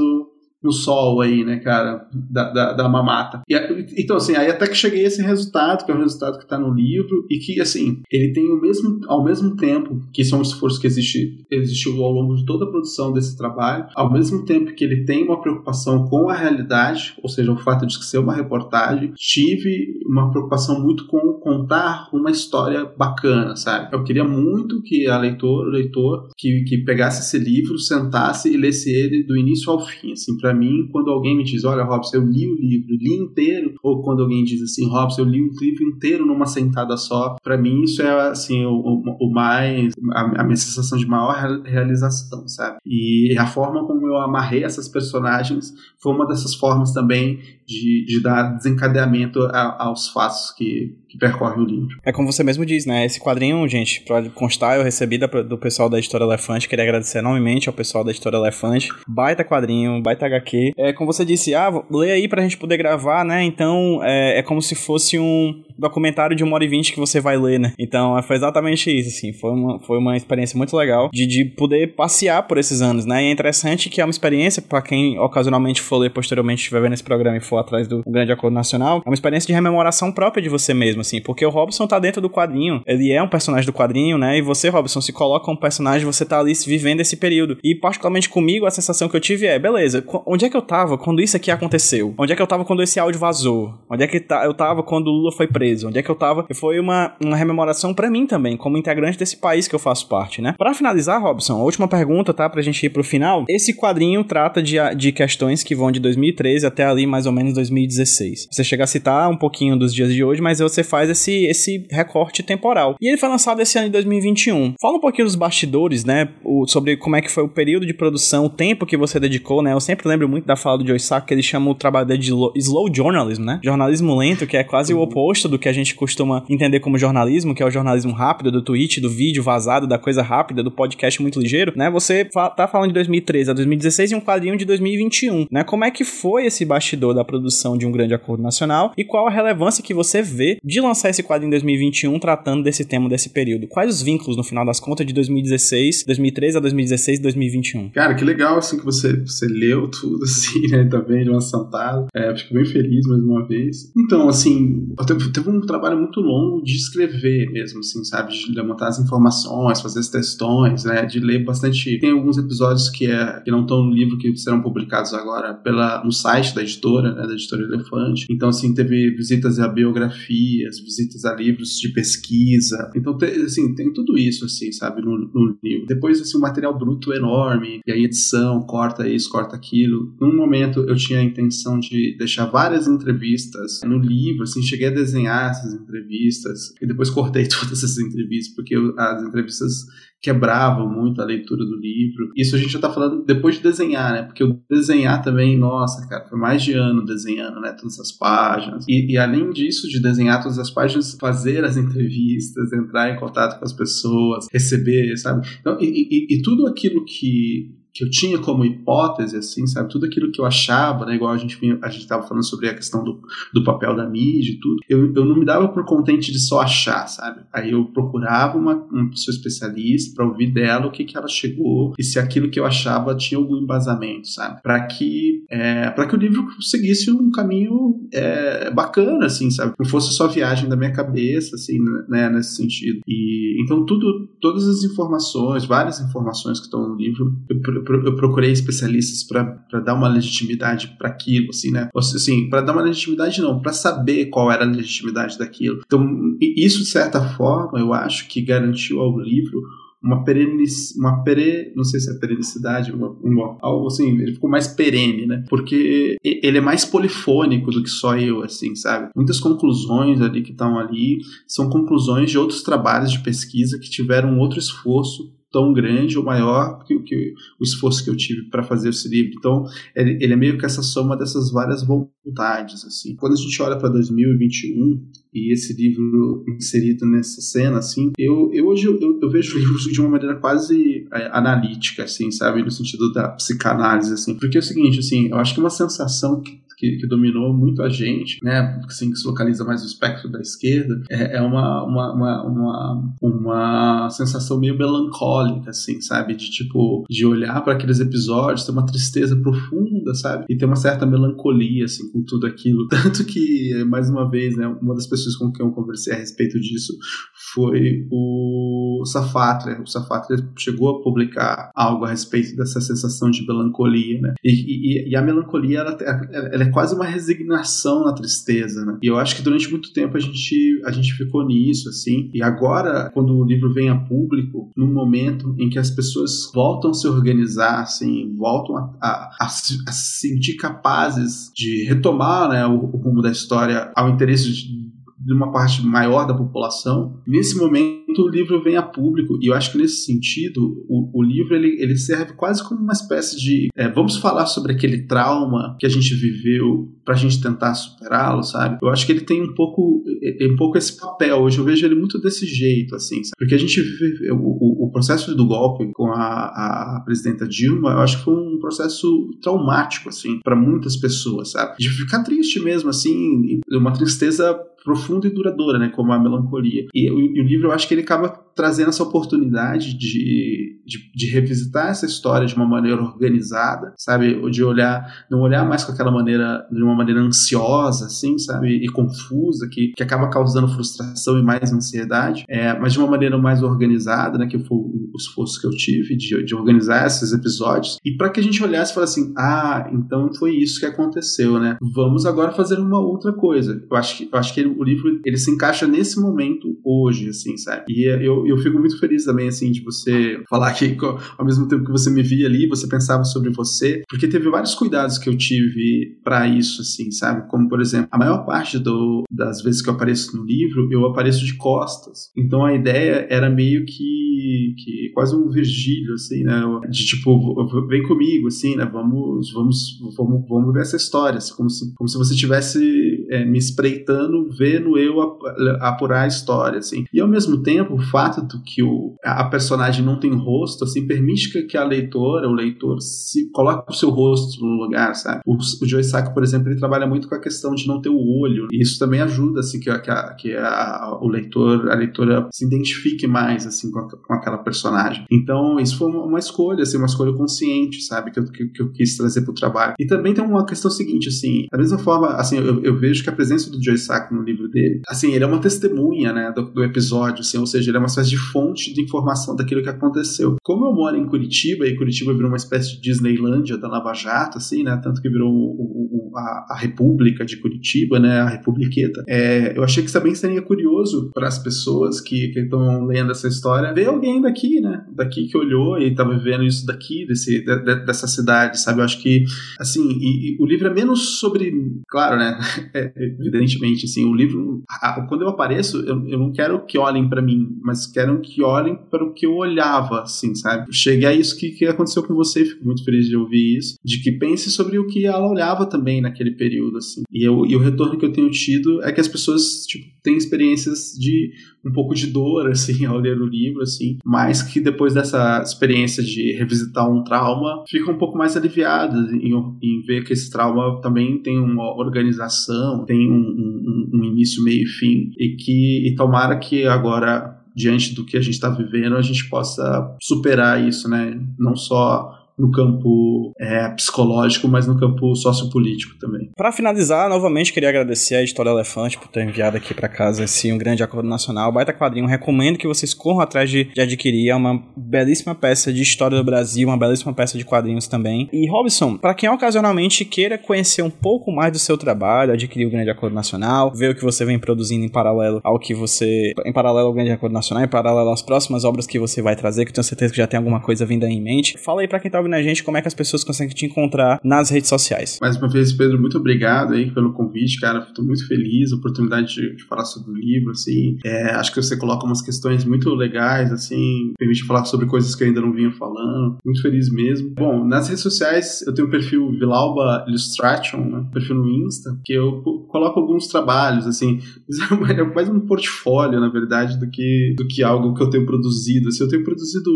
no sol aí, né, cara, da, da, da mamata. E, então, assim, aí até que cheguei a esse resultado, que é o resultado que está no livro, e que, assim, ele tem o mesmo, ao mesmo tempo, que isso é um esforço que existe, existiu ao longo de toda a produção desse trabalho, ao mesmo tempo que ele tem uma preocupação com a realidade, ou seja, o fato de ser uma reportagem, tive uma preocupação muito com contar uma história bacana, sabe? Eu queria muito que a leitor, o leitor, que, que pegasse esse livro, sentasse e lesse ele do início ao fim, assim, para mim, quando alguém me diz, olha, Robson, eu li o livro, li inteiro, ou quando alguém diz assim, Robson, eu li o livro inteiro numa sentada só, para mim isso é, assim, o, o, o mais, a, a, minha sensação de maior realização, sabe? E a forma como eu amarrei essas personagens foi uma dessas formas também de, de dar desencadeamento a, aos fatos que, que percorrem o livro. É como você mesmo diz, né? Esse quadrinho, gente, pra constar, eu recebi da, do pessoal da História Elefante, queria agradecer enormemente ao pessoal da História Elefante. Baita quadrinho, baita HQ. É como você disse, ah, lê aí pra gente poder gravar, né? Então é, é como se fosse um documentário de uma hora e vinte que você vai ler, né? Então foi exatamente isso, assim. Foi uma, foi uma experiência muito legal de, de poder passear por esses anos, né? E é interessante que é uma experiência, para quem ocasionalmente for ler posteriormente, estiver vendo esse programa e for atrás do Grande Acordo Nacional, é uma experiência de rememoração própria de você mesmo, assim. Porque o Robson tá dentro do quadrinho, ele é um personagem do quadrinho, né? E você, Robson, se coloca um personagem, você tá ali vivendo esse período. E particularmente comigo, a sensação que eu tive é, beleza, onde é que eu tava quando isso aqui aconteceu? Onde é que eu tava quando esse áudio vazou? Onde é que tá, eu tava quando o Lula foi preso? Onde é que eu tava? Foi uma, uma rememoração para mim também, como integrante desse país que eu faço parte, né? Para finalizar, Robson, a última pergunta, tá? Pra gente ir pro final. Esse quadrinho trata de, de questões que vão de 2013 até ali mais ou menos 2016. Você chega a citar um pouquinho dos dias de hoje, mas você faz esse, esse recorte temporal. E ele foi lançado esse ano de 2021. Fala um pouquinho dos bastidores, né? O, sobre como é que foi o período de produção, o tempo que você dedicou, né? Eu sempre lembro muito da fala do Joe Sacco, que ele chama o trabalho de slow journalism, né? Jornalismo lento, que é quase o oposto do que a gente costuma entender como jornalismo, que é o jornalismo rápido, do tweet, do vídeo vazado, da coisa rápida, do podcast muito ligeiro, né? Você tá falando de 2013 a 2016 e um quadrinho de 2021, né? Como é que foi esse bastidor da produção de um grande acordo nacional e qual a relevância que você vê de lançar esse quadrinho em 2021 tratando desse tema desse período? Quais os vínculos, no final das contas, de 2016, 2013 a 2016 e 2021? Cara, que legal, assim, que você, você leu tudo, assim, né? Também de uma sentada. É, fico bem feliz mais uma vez. Então, assim, teve, teve um trabalho muito longo de escrever mesmo, assim, sabe? De levantar as informações, fazer as questões, né? De ler bastante. Tem alguns episódios que, é, que não estão no livro que serão publicados agora pela, no site da editora, né? Da editora Elefante. Então, assim, teve visitas a biografias, visitas a livros de pesquisa. Então, te, assim, tem tudo isso, assim, sabe? No, no livro. Depois, assim, um material bruto enorme, e aí edição, corta isso, corta aquilo. Num momento, eu tinha a intenção de deixar várias entrevistas no livro, assim, cheguei a desenhar essas entrevistas e depois cortei todas essas entrevistas porque as entrevistas quebravam muito a leitura do livro. Isso a gente já tá falando depois de desenhar, né? Porque o desenhar também, nossa, cara, foi mais de ano desenhando, né? Todas as páginas. E, e além disso, de desenhar todas as páginas, fazer as entrevistas, entrar em contato com as pessoas, receber, sabe? Então, e, e, e tudo aquilo que que eu tinha como hipótese, assim, sabe? Tudo aquilo que eu achava, né? Igual a gente a gente estava falando sobre a questão do, do papel da mídia e tudo. Eu, eu não me dava por contente de só achar, sabe? Aí eu procurava uma, uma pessoa especialista para ouvir dela o que que ela chegou e se aquilo que eu achava tinha algum embasamento, sabe? Para que é, para que o livro seguisse um caminho é, bacana, assim, sabe? Não fosse só viagem da minha cabeça, assim, né? Nesse sentido. E então tudo, todas as informações, várias informações que estão no livro, eu, eu procurei especialistas para dar uma legitimidade para aquilo, assim, né? Assim, para dar uma legitimidade não, para saber qual era a legitimidade daquilo. Então, isso de certa forma, eu acho que garantiu ao livro uma perenic, uma pere, não sei se é perenicidade, uma, uma, algo assim, ele ficou mais perene, né? Porque ele é mais polifônico do que só eu, assim, sabe? Muitas conclusões ali que estão ali são conclusões de outros trabalhos de pesquisa que tiveram outro esforço tão grande ou maior que, que o esforço que eu tive para fazer esse livro. Então, ele, ele, é meio que essa soma dessas várias vontades, assim. Quando a gente olha para 2021 e esse livro inserido nessa cena, assim, eu, eu hoje eu, eu vejo o livro de uma maneira quase é, analítica, assim, sabe, no sentido da psicanálise, assim, porque é o seguinte, assim, eu acho que uma sensação que que, que, dominou muito a gente, né, assim, que se localiza mais no espectro da esquerda, é, é uma, uma, uma, uma, uma sensação meio melancólica, assim, sabe? De tipo, de olhar para aqueles episódios, ter uma tristeza profunda, sabe? E ter uma certa melancolia, assim, com tudo aquilo. Tanto que, mais uma vez, né, uma das pessoas com quem eu conversei a respeito disso foi o Safatria. O Safatria chegou a publicar algo a respeito dessa sensação de melancolia, né? E, e, e a melancolia, ela, ela, é quase uma resignação na tristeza, né? E eu acho que durante muito tempo a gente, a gente ficou nisso, assim. E agora, quando o livro vem a público, num momento em que as pessoas voltam a se organizar, assim, voltam a, a, a, a se sentir capazes de retomar né, o, o rumo da história ao interesse de de uma parte maior da população. Nesse momento, o livro vem a público, e eu acho que nesse sentido, o, o livro ele, ele serve quase como uma espécie de. É, vamos falar sobre aquele trauma que a gente viveu para a gente tentar superá-lo, sabe? Eu acho que ele tem um pouco, é, é, um pouco esse papel. Hoje eu vejo ele muito desse jeito, assim, sabe? porque a gente vive o, o, processo do golpe com a, a presidenta Dilma, eu acho que foi um processo traumático, assim, para muitas pessoas, sabe? De ficar triste mesmo, assim, uma tristeza profunda e duradoura, né, como a melancolia. E, o, e o livro eu acho que ele acaba trazendo essa oportunidade de, de, de, revisitar essa história de uma maneira organizada, sabe? De olhar, não olhar mais com aquela maneira, de uma maneira ansiosa, assim, sabe? E confusa, que, que acaba causando frustração e mais ansiedade, é, mas de uma maneira mais organizada, né? Que foi o esforço que eu tive de, de organizar esses episódios. E para que a gente olhasse e falasse assim: ah, então foi isso que aconteceu, né? Vamos agora fazer uma outra coisa. Eu acho que, eu acho que ele, o livro ele se encaixa nesse momento hoje, assim, sabe? E eu, eu fico muito feliz também, assim, de você falar que ao mesmo tempo que você me via ali, você pensava sobre você, porque teve vários cuidados que eu tive para isso, assim, sabe? Como, por exemplo, a maior parte do, das vezes que eu apareço no livro, eu apareço de costas. Então a ideia era meio que, que quase um Virgílio, assim, né? De tipo, vem comigo, assim, né? Vamos, vamos, vamos, vamos ver essa história, assim, como se, como se você tivesse é, me espreitando, vendo eu apurar a história, assim. E ao mesmo tempo, o fato fato que o, a personagem não tem rosto, assim, permite que, que a leitora, o leitor, se coloque o seu rosto no lugar, sabe? O, o Joe Sacco, por exemplo, ele trabalha muito com a questão de não ter o olho, e isso também ajuda, assim, que, que, a, que a, o leitor, a leitora se identifique mais, assim, com, a, com aquela personagem. Então, isso foi uma, uma, escolha, assim, uma escolha consciente, sabe? Que eu, que, que eu quis trazer pro trabalho. E também tem uma questão seguinte, assim, da mesma forma, assim, eu, eu vejo que a presença do Joe Sacco no livro dele, assim, ele é uma testemunha, né, do, do episódio, assim, ou seja, ele é uma espécie de fonte de informação daquilo que aconteceu. Como eu moro em Curitiba, e Curitiba virou uma espécie de Disneylândia da Lava Jato, assim, né? Tanto que virou o, o, a, a, República de Curitiba, né? A Republiqueta. É, eu achei que também seria curioso para as pessoas que estão lendo essa história ver alguém daqui, né? Daqui que olhou e estava vivendo isso daqui, desse, de, de, dessa cidade, sabe? Eu acho que, assim, e, e o livro é menos sobre. Claro, né? É, evidentemente, assim, o livro. A, quando eu apareço, eu, eu não quero que olhem para mim, mas quero que olhem para o que eu olhava, assim, sabe? Cheguei a isso que, que aconteceu com você, fico muito feliz de ouvir isso, de que pense sobre o que ela olhava também naquele período, assim. E, eu, e o retorno que eu tenho tido é que as pessoas, tipo, têm experiências de um pouco de dor, assim, ao ler o livro, assim, mas que depois dessa experiência de revisitar um trauma, ficam um pouco mais aliviadas em, em ver que esse trauma também tem uma organização, tem um, um, um início, meio e fim, e que e tomara que agora diante do que a gente está vivendo, a gente possa superar isso, né? Não só no campo é, psicológico, mas no campo sociopolítico também. Para finalizar, novamente queria agradecer a Editora Elefante por ter enviado aqui para casa esse Um Grande Acordo Nacional, baita quadrinho. Recomendo que vocês corram atrás de, de adquirir. É uma belíssima peça de história do Brasil, uma belíssima peça de quadrinhos também. E Robson, para quem ocasionalmente queira conhecer um pouco mais do seu trabalho, adquirir o Grande Acordo Nacional, ver o que você vem produzindo em paralelo ao que você. em paralelo ao Grande Acordo Nacional, em paralelo às próximas obras que você vai trazer, que tenho certeza que já tem alguma coisa vinda em mente. Fala aí para quem tá ouvindo a gente como é que as pessoas conseguem te encontrar nas redes sociais. Mais uma vez, Pedro, muito obrigado aí pelo convite, cara. Tô muito feliz, oportunidade de, de falar sobre o livro, assim. É, acho que você coloca umas questões muito legais, assim, permite falar sobre coisas que eu ainda não vinha falando. Muito feliz mesmo. Bom, nas redes sociais eu tenho o perfil Vilauba Illustration, né? perfil no Insta, que eu coloco alguns trabalhos, assim, é mais um portfólio, na verdade, do que, do que algo que eu tenho produzido. Assim, eu tenho produzido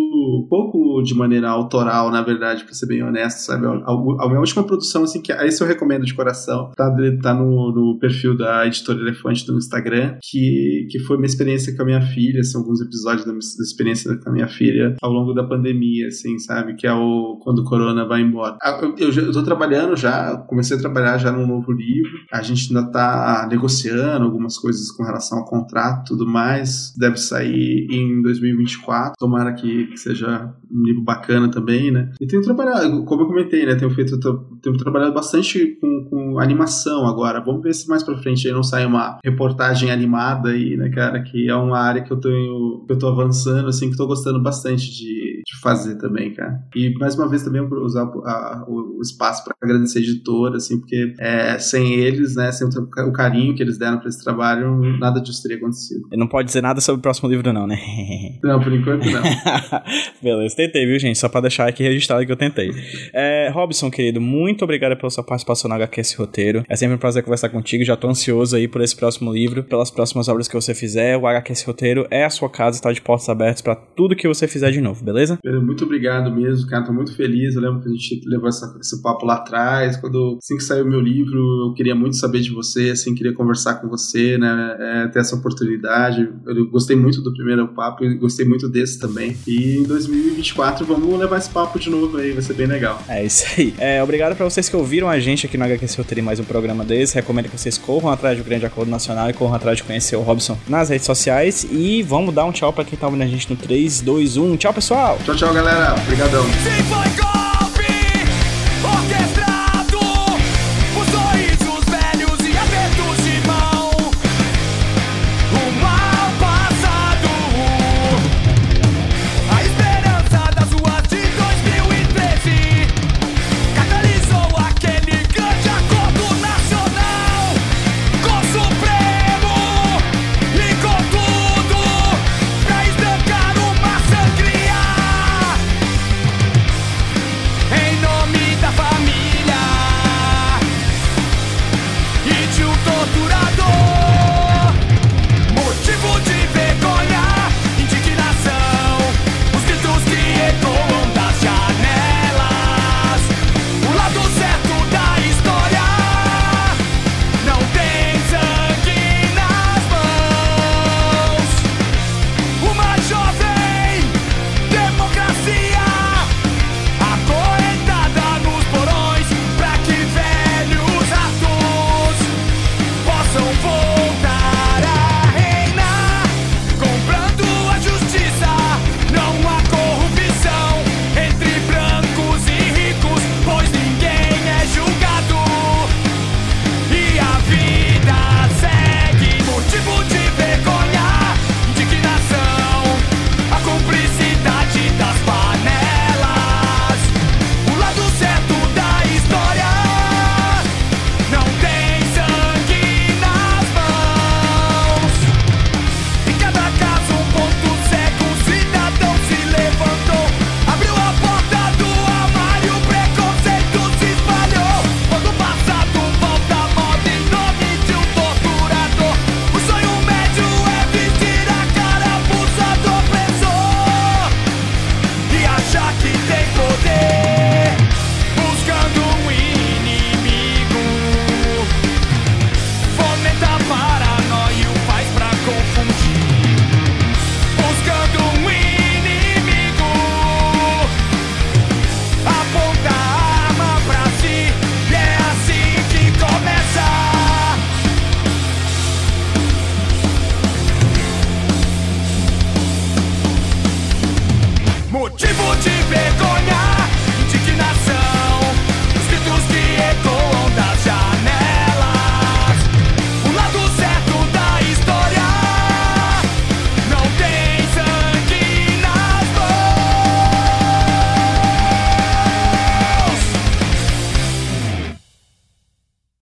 pouco de maneira autoral, na verdade, pra ser bem honesto, sabe? A, a, a minha última produção, assim, que esse eu recomendo de coração, tá, tá no, no perfil da Editora Elefante no Instagram, que, que foi minha experiência com a minha filha, assim, alguns episódios da, da experiência com a minha filha ao longo da pandemia, assim, sabe? Que é o quando o corona vai embora. Eu, eu, eu tô trabalhando já, comecei a trabalhar já num novo livro, a gente ainda tá negociando algumas coisas com relação ao contrato tudo mais, deve sair em 2024, tomara que, que seja um livro bacana também, né? E tenho trabalhado, como eu comentei, né? Tenho feito, tenho trabalhado bastante com, com animação agora. Vamos ver se mais pra frente aí não sai uma reportagem animada aí, né, cara? Que é uma área que eu tenho, que eu tô avançando, assim, que tô gostando bastante de, de fazer também, cara. E mais uma vez também usar a, o, espaço para agradecer a editora, assim, porque é, sem eles, né, sem o, carinho que eles deram para esse trabalho, nada disso teria acontecido. E não pode dizer nada sobre o próximo livro, não, né? não, por enquanto não. Beleza, tentei, viu, gente? Só pra deixar aqui registrado que eu tentei. É, Robson, querido, muito obrigado pela sua participação no HQ Esse Roteiro. É sempre um prazer conversar contigo. Já tô ansioso aí por esse próximo livro, pelas próximas obras que você fizer. O HQ Esse Roteiro é a sua casa, está de portas abertas para tudo que você fizer de novo, beleza? Muito obrigado mesmo, cara. Tô muito feliz. Eu lembro que a gente levou essa, esse papo lá atrás. Quando assim que saiu meu livro, eu queria muito saber de você, assim, queria conversar com você, né? É, ter essa oportunidade. Eu gostei muito do primeiro papo e gostei muito desse também. E em 2024 vamos levar esse papo de novo aí, vai ser bem legal. É isso aí. É, obrigado para vocês que ouviram a gente aqui no HQC Roteiro mais um programa desse. Recomendo que vocês corram atrás do Grande Acordo Nacional e corram atrás de conhecer o Robson nas redes sociais. E vamos dar um tchau para quem tá ouvindo a gente no 3, 2, 1. Tchau, pessoal! Tchau, tchau, galera. Obrigadão.